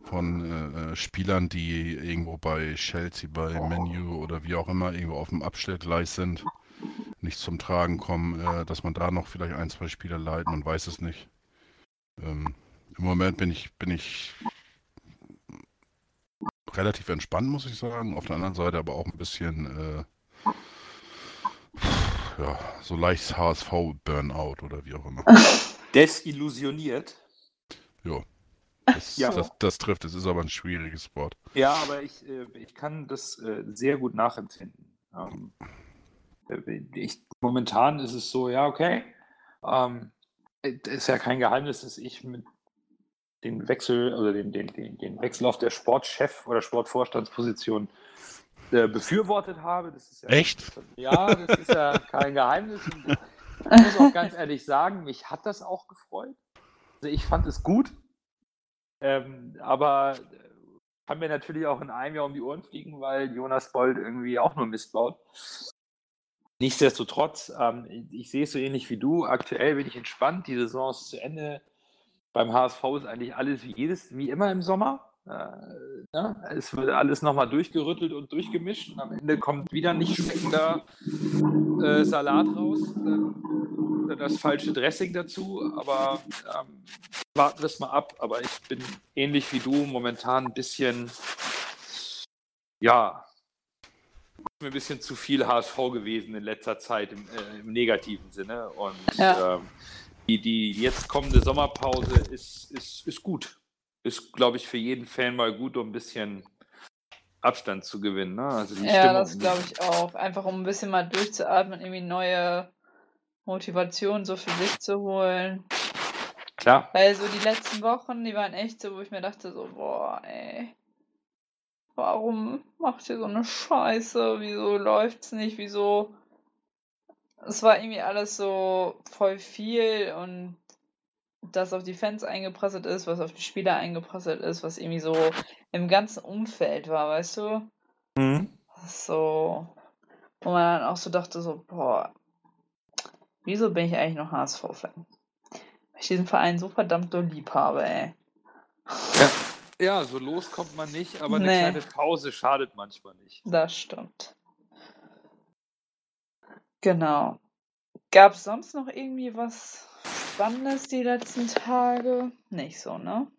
von äh, äh, Spielern, die irgendwo bei Chelsea, bei Menu oder wie auch immer irgendwo auf dem Abstellgleis sind, nicht zum Tragen kommen, äh, dass man da noch vielleicht ein, zwei Spieler leiht, man weiß es nicht. Ähm, Im Moment bin ich, bin ich relativ entspannt, muss ich sagen. Auf der anderen Seite aber auch ein bisschen, äh, ja, so leicht HSV-Burnout oder wie auch immer. Desillusioniert. Ja. Das, Ja. das, das trifft, es ist aber ein schwieriges Wort. Ja, aber ich, äh, ich kann das äh, sehr gut nachempfinden. Ähm, äh, ich, momentan ist es so, ja, okay. Ähm, es ist ja kein Geheimnis, dass ich mit den Wechsel oder den, den, den, den Wechsel auf der Sportchef- oder Sportvorstandsposition äh, befürwortet habe. Das ist ja, Echt? Ja, das ist ja kein Geheimnis. Und ich muss auch ganz ehrlich sagen, mich hat das auch gefreut. Also ich fand es gut. Ähm, aber äh, kann mir natürlich auch in einem Jahr um die Ohren fliegen, weil Jonas Bold irgendwie auch nur Mist baut. Nichtsdestotrotz, ähm, ich, ich sehe es so ähnlich wie du. Aktuell bin ich entspannt. Die Saison ist zu Ende. Beim HSV ist eigentlich alles wie jedes, wie immer im Sommer. Äh, ne? Es wird alles nochmal durchgerüttelt und durchgemischt und am Ende kommt wieder nicht schmeckender äh, Salat raus. Äh, das falsche Dressing dazu, aber ähm, warten wir es mal ab. Aber ich bin ähnlich wie du momentan ein bisschen, ja, mir ein bisschen zu viel HSV gewesen in letzter Zeit im, äh, im negativen Sinne. Und Ja. ähm, die, die jetzt kommende Sommerpause ist, ist, ist gut. Ist, glaube ich, für jeden Fan mal gut, um ein bisschen Abstand zu gewinnen. Ne? Also die Ja, Stimmung, das glaube ich auch. Einfach um ein bisschen mal durchzuatmen, irgendwie neue Motivation so für sich zu holen. Klar. Weil so die letzten Wochen, die waren echt so, wo ich mir dachte so, boah, ey, warum macht ihr so eine Scheiße? Wieso läuft's nicht? Wieso? Es war irgendwie alles so voll viel und das auf die Fans eingeprasselt ist, was auf die Spieler eingeprasselt ist, was irgendwie so im ganzen Umfeld war, weißt du? Mhm. So, wo man dann auch so dachte, so, boah, wieso bin ich eigentlich noch HSV-Fan? Weil ich diesen Verein so verdammt doll lieb habe, ey. Ja, so los kommt man nicht, aber eine Nee. kleine Pause schadet manchmal nicht. Das stimmt. Genau. Gab es sonst noch irgendwie was Spannendes die letzten Tage? Nicht so, ne?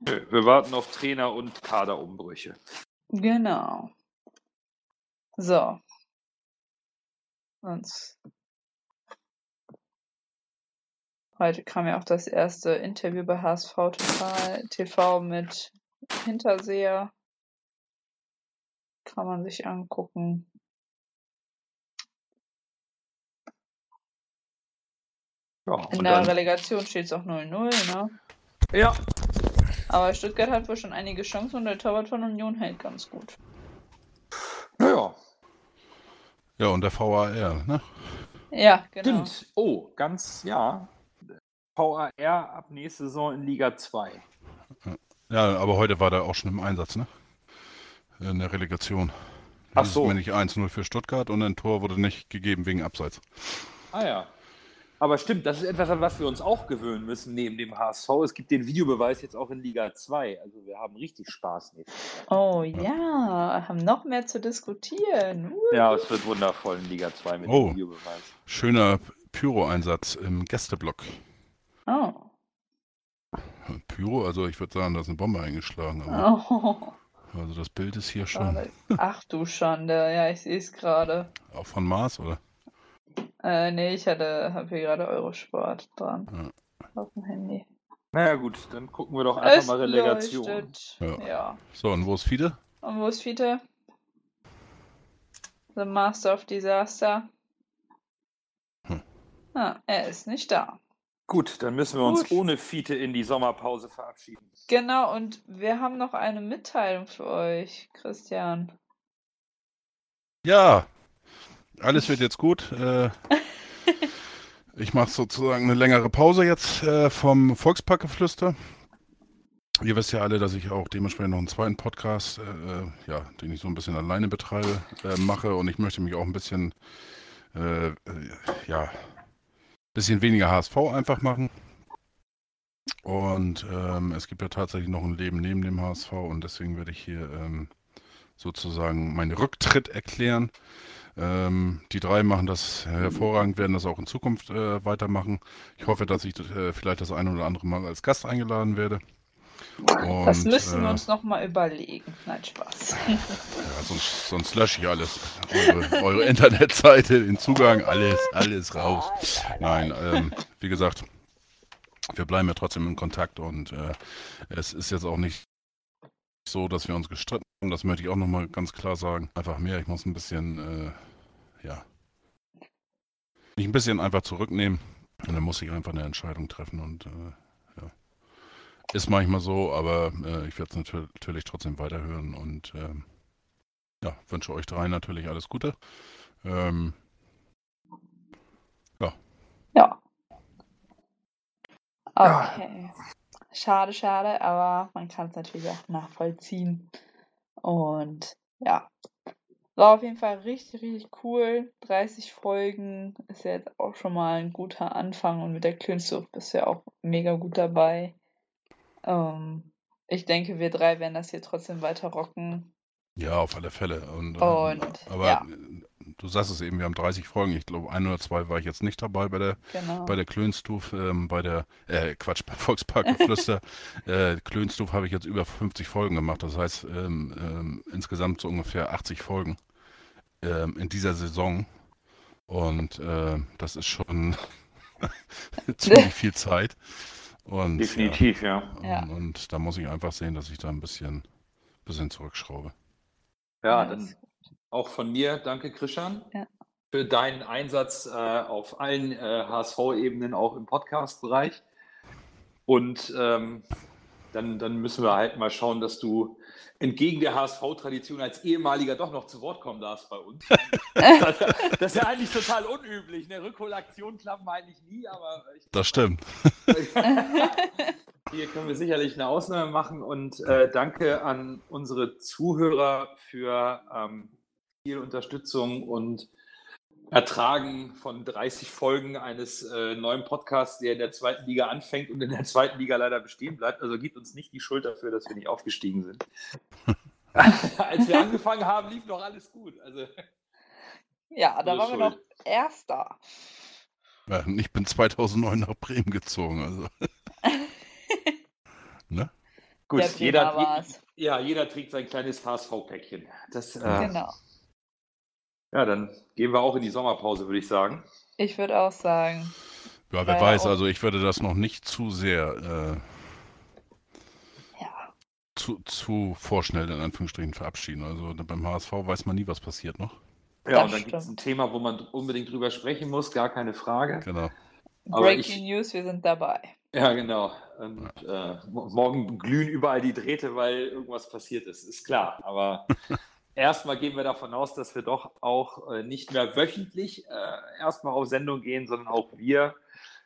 Nö, Wir warten auf Trainer und Kaderumbrüche. Genau. So. Sonst. Heute kam ja auch das erste Interview bei HSV TV mit Hinterseher. Kann man sich angucken. Ja, In und der dann, Relegation steht es auch 0-0, ne? ja, Aber Stuttgart hat wohl schon einige Chancen und der Torwart von Union hält ganz gut. naja, Ja, und der VAR, ne? Ja, genau. stimmt. Oh, ganz, ja. VAR ab nächste Saison in Liga 2. Ja, aber heute war der auch schon im Einsatz, ne? In der Relegation. Ach so. mir nicht 1-0 für Stuttgart und ein Tor wurde nicht gegeben wegen Abseits. Ah ja. Aber stimmt, das ist etwas, an was wir uns auch gewöhnen müssen neben dem HSV. Es gibt den Videobeweis jetzt auch in Liga 2. Also wir haben richtig Spaß. Mit. Oh ja, haben noch mehr zu diskutieren. Uh. Ja, es wird wundervoll in Liga 2 mit Oh. dem Videobeweis. Schöner Pyro-Einsatz im Gästeblock. Oh. Pyro, also ich würde sagen, da ist eine Bombe eingeschlagen. Aber, oh. Also das Bild ist hier schon Schade. Ach du Schande, ja, ich sehe es gerade. auch von Mars, oder? Äh, nee, ich hatte, habe hier gerade Eurosport dran. Auf dem Handy. Naja gut, dann gucken wir doch einfach Es mal Relegation. Ja. ja. So, und wo ist Fiete? Und wo ist Fiete? The Master of Disaster. Hm. Ah, er ist nicht da. Gut, dann müssen wir uns Gut. ohne Fiete in die Sommerpause verabschieden. Genau, und wir haben noch eine Mitteilung für euch, Christian. Ja, alles wird jetzt gut. Äh, ich mache sozusagen eine längere Pause jetzt äh, vom Volksparkgeflüster. Ihr wisst ja alle, dass ich auch dementsprechend noch einen zweiten Podcast, äh, äh, ja, den ich so ein bisschen alleine betreibe, äh, mache und ich möchte mich auch ein bisschen, äh, ja, bisschen weniger HSV einfach machen. Und ähm, es gibt ja tatsächlich noch ein Leben neben dem HSV und deswegen werde ich hier ähm, sozusagen meinen Rücktritt erklären. Ähm, die drei machen das hervorragend, werden das auch in Zukunft äh, weitermachen. Ich hoffe, dass ich äh, vielleicht das eine oder andere Mal als Gast eingeladen werde. das Und, müssen wir äh, uns nochmal überlegen. Nein, Spaß. Ja, sonst, sonst lösche ich alles. Eure, eure Internetseite, den Zugang, alles, alles raus. Nein, ähm, wie gesagt, wir bleiben ja trotzdem in Kontakt und äh, es ist jetzt auch nicht so, dass wir uns gestritten haben. Das möchte ich auch nochmal ganz klar sagen. Einfach mehr, ich muss ein bisschen, äh, ja, mich ein bisschen einfach zurücknehmen und dann muss ich einfach eine Entscheidung treffen und äh, ja. Ist manchmal so, aber äh, ich werde es natür natürlich trotzdem weiterhören und ähm, ja, wünsche euch drei natürlich alles Gute. Ähm, Ja. Okay. Schade, schade, aber man kann es natürlich auch nachvollziehen. Und ja. War auf jeden Fall richtig, richtig cool. 30 Folgen ist ja jetzt auch schon mal ein guter Anfang und mit der Klönsucht bist du ja auch mega gut dabei. Ähm, ich denke, wir drei werden das hier trotzdem weiter rocken. ja, auf alle Fälle. Und, ähm, Und, aber ja. äh, du sagst es eben, wir haben 30 Folgen. Ich glaube, ein oder zwei war ich jetzt nicht dabei bei der Genau. bei der Klönstuf, ähm, bei der, äh, Quatsch, bei Volksparkgeflüster. äh, Klönstuf habe ich jetzt über 50 Folgen gemacht. Das heißt, ähm, ähm, insgesamt so ungefähr 80 Folgen ähm, in dieser Saison. Und äh, das ist schon ziemlich viel Zeit. Und, Definitiv, ja. Ja. Und, und da muss ich einfach sehen, dass ich da ein bisschen, bisschen zurückschraube. Ja, Ja, dann auch von mir danke, Christian, Ja. für deinen Einsatz äh, auf allen äh, HSV-Ebenen, auch im Podcast-Bereich. Und ähm, dann, dann müssen wir halt mal schauen, dass du entgegen der HSV-Tradition als ehemaliger doch noch zu Wort kommen darfst bei uns. das, das ist ja eigentlich total unüblich. Eine Rückholaktion klappen eigentlich nie, aber ich Das stimmt. hier können wir sicherlich eine Ausnahme machen und äh, danke an unsere Zuhörer für ähm, viel Unterstützung und Ertragen von 30 Folgen eines äh, neuen Podcasts, der in der zweiten Liga anfängt und in der zweiten Liga leider bestehen bleibt. Also gibt uns nicht die Schuld dafür, dass wir nicht aufgestiegen sind. Als wir angefangen haben, lief noch alles gut. Also, Ja, da waren wir noch. Erster. Ja, ich bin 2009 nach Bremen gezogen. Also. ne? gut, Der jeder, war's. ja, jeder trägt sein kleines HSV-Päckchen. Das, äh, Genau. Ja, dann gehen wir auch in die Sommerpause, würde ich sagen. Ich würde auch sagen. Ja, wer Ja, weiß, also ich würde das noch nicht zu sehr, äh, Ja. zu, zu vorschnell in Anführungsstrichen verabschieden. Also beim HSV weiß man nie, was passiert noch. Ja, Das und dann gibt es ein. Thema, wo man unbedingt drüber sprechen muss, gar keine Frage. Genau. Aber Breaking ich- News, wir sind dabei. Ja, genau. Und äh, mo- morgen glühen überall die Drähte, weil irgendwas passiert ist, ist klar. Aber erstmal gehen wir davon aus, dass wir doch auch äh, nicht mehr wöchentlich äh, erstmal auf Sendung gehen, sondern auch wir,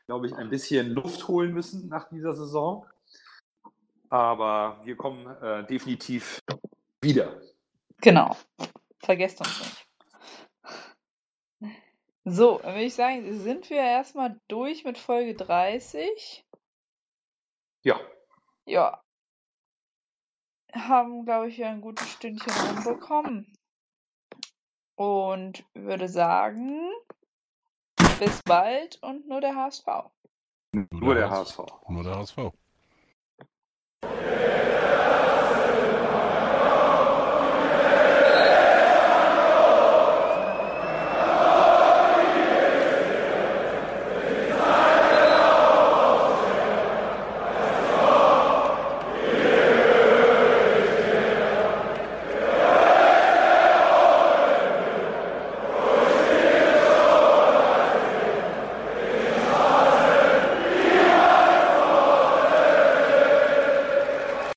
glaube ich, ein bisschen Luft holen müssen nach dieser Saison. Aber wir kommen äh, definitiv wieder. Genau. Vergesst uns nicht. So, dann würde ich sagen, sind wir erstmal durch mit Folge 30. Ja, Ja haben, glaube ich, ein gutes Stündchen rumbekommen. Und würde sagen, bis bald und nur der HSV. Nur, nur der, HSV. HSV. Nur der HSV.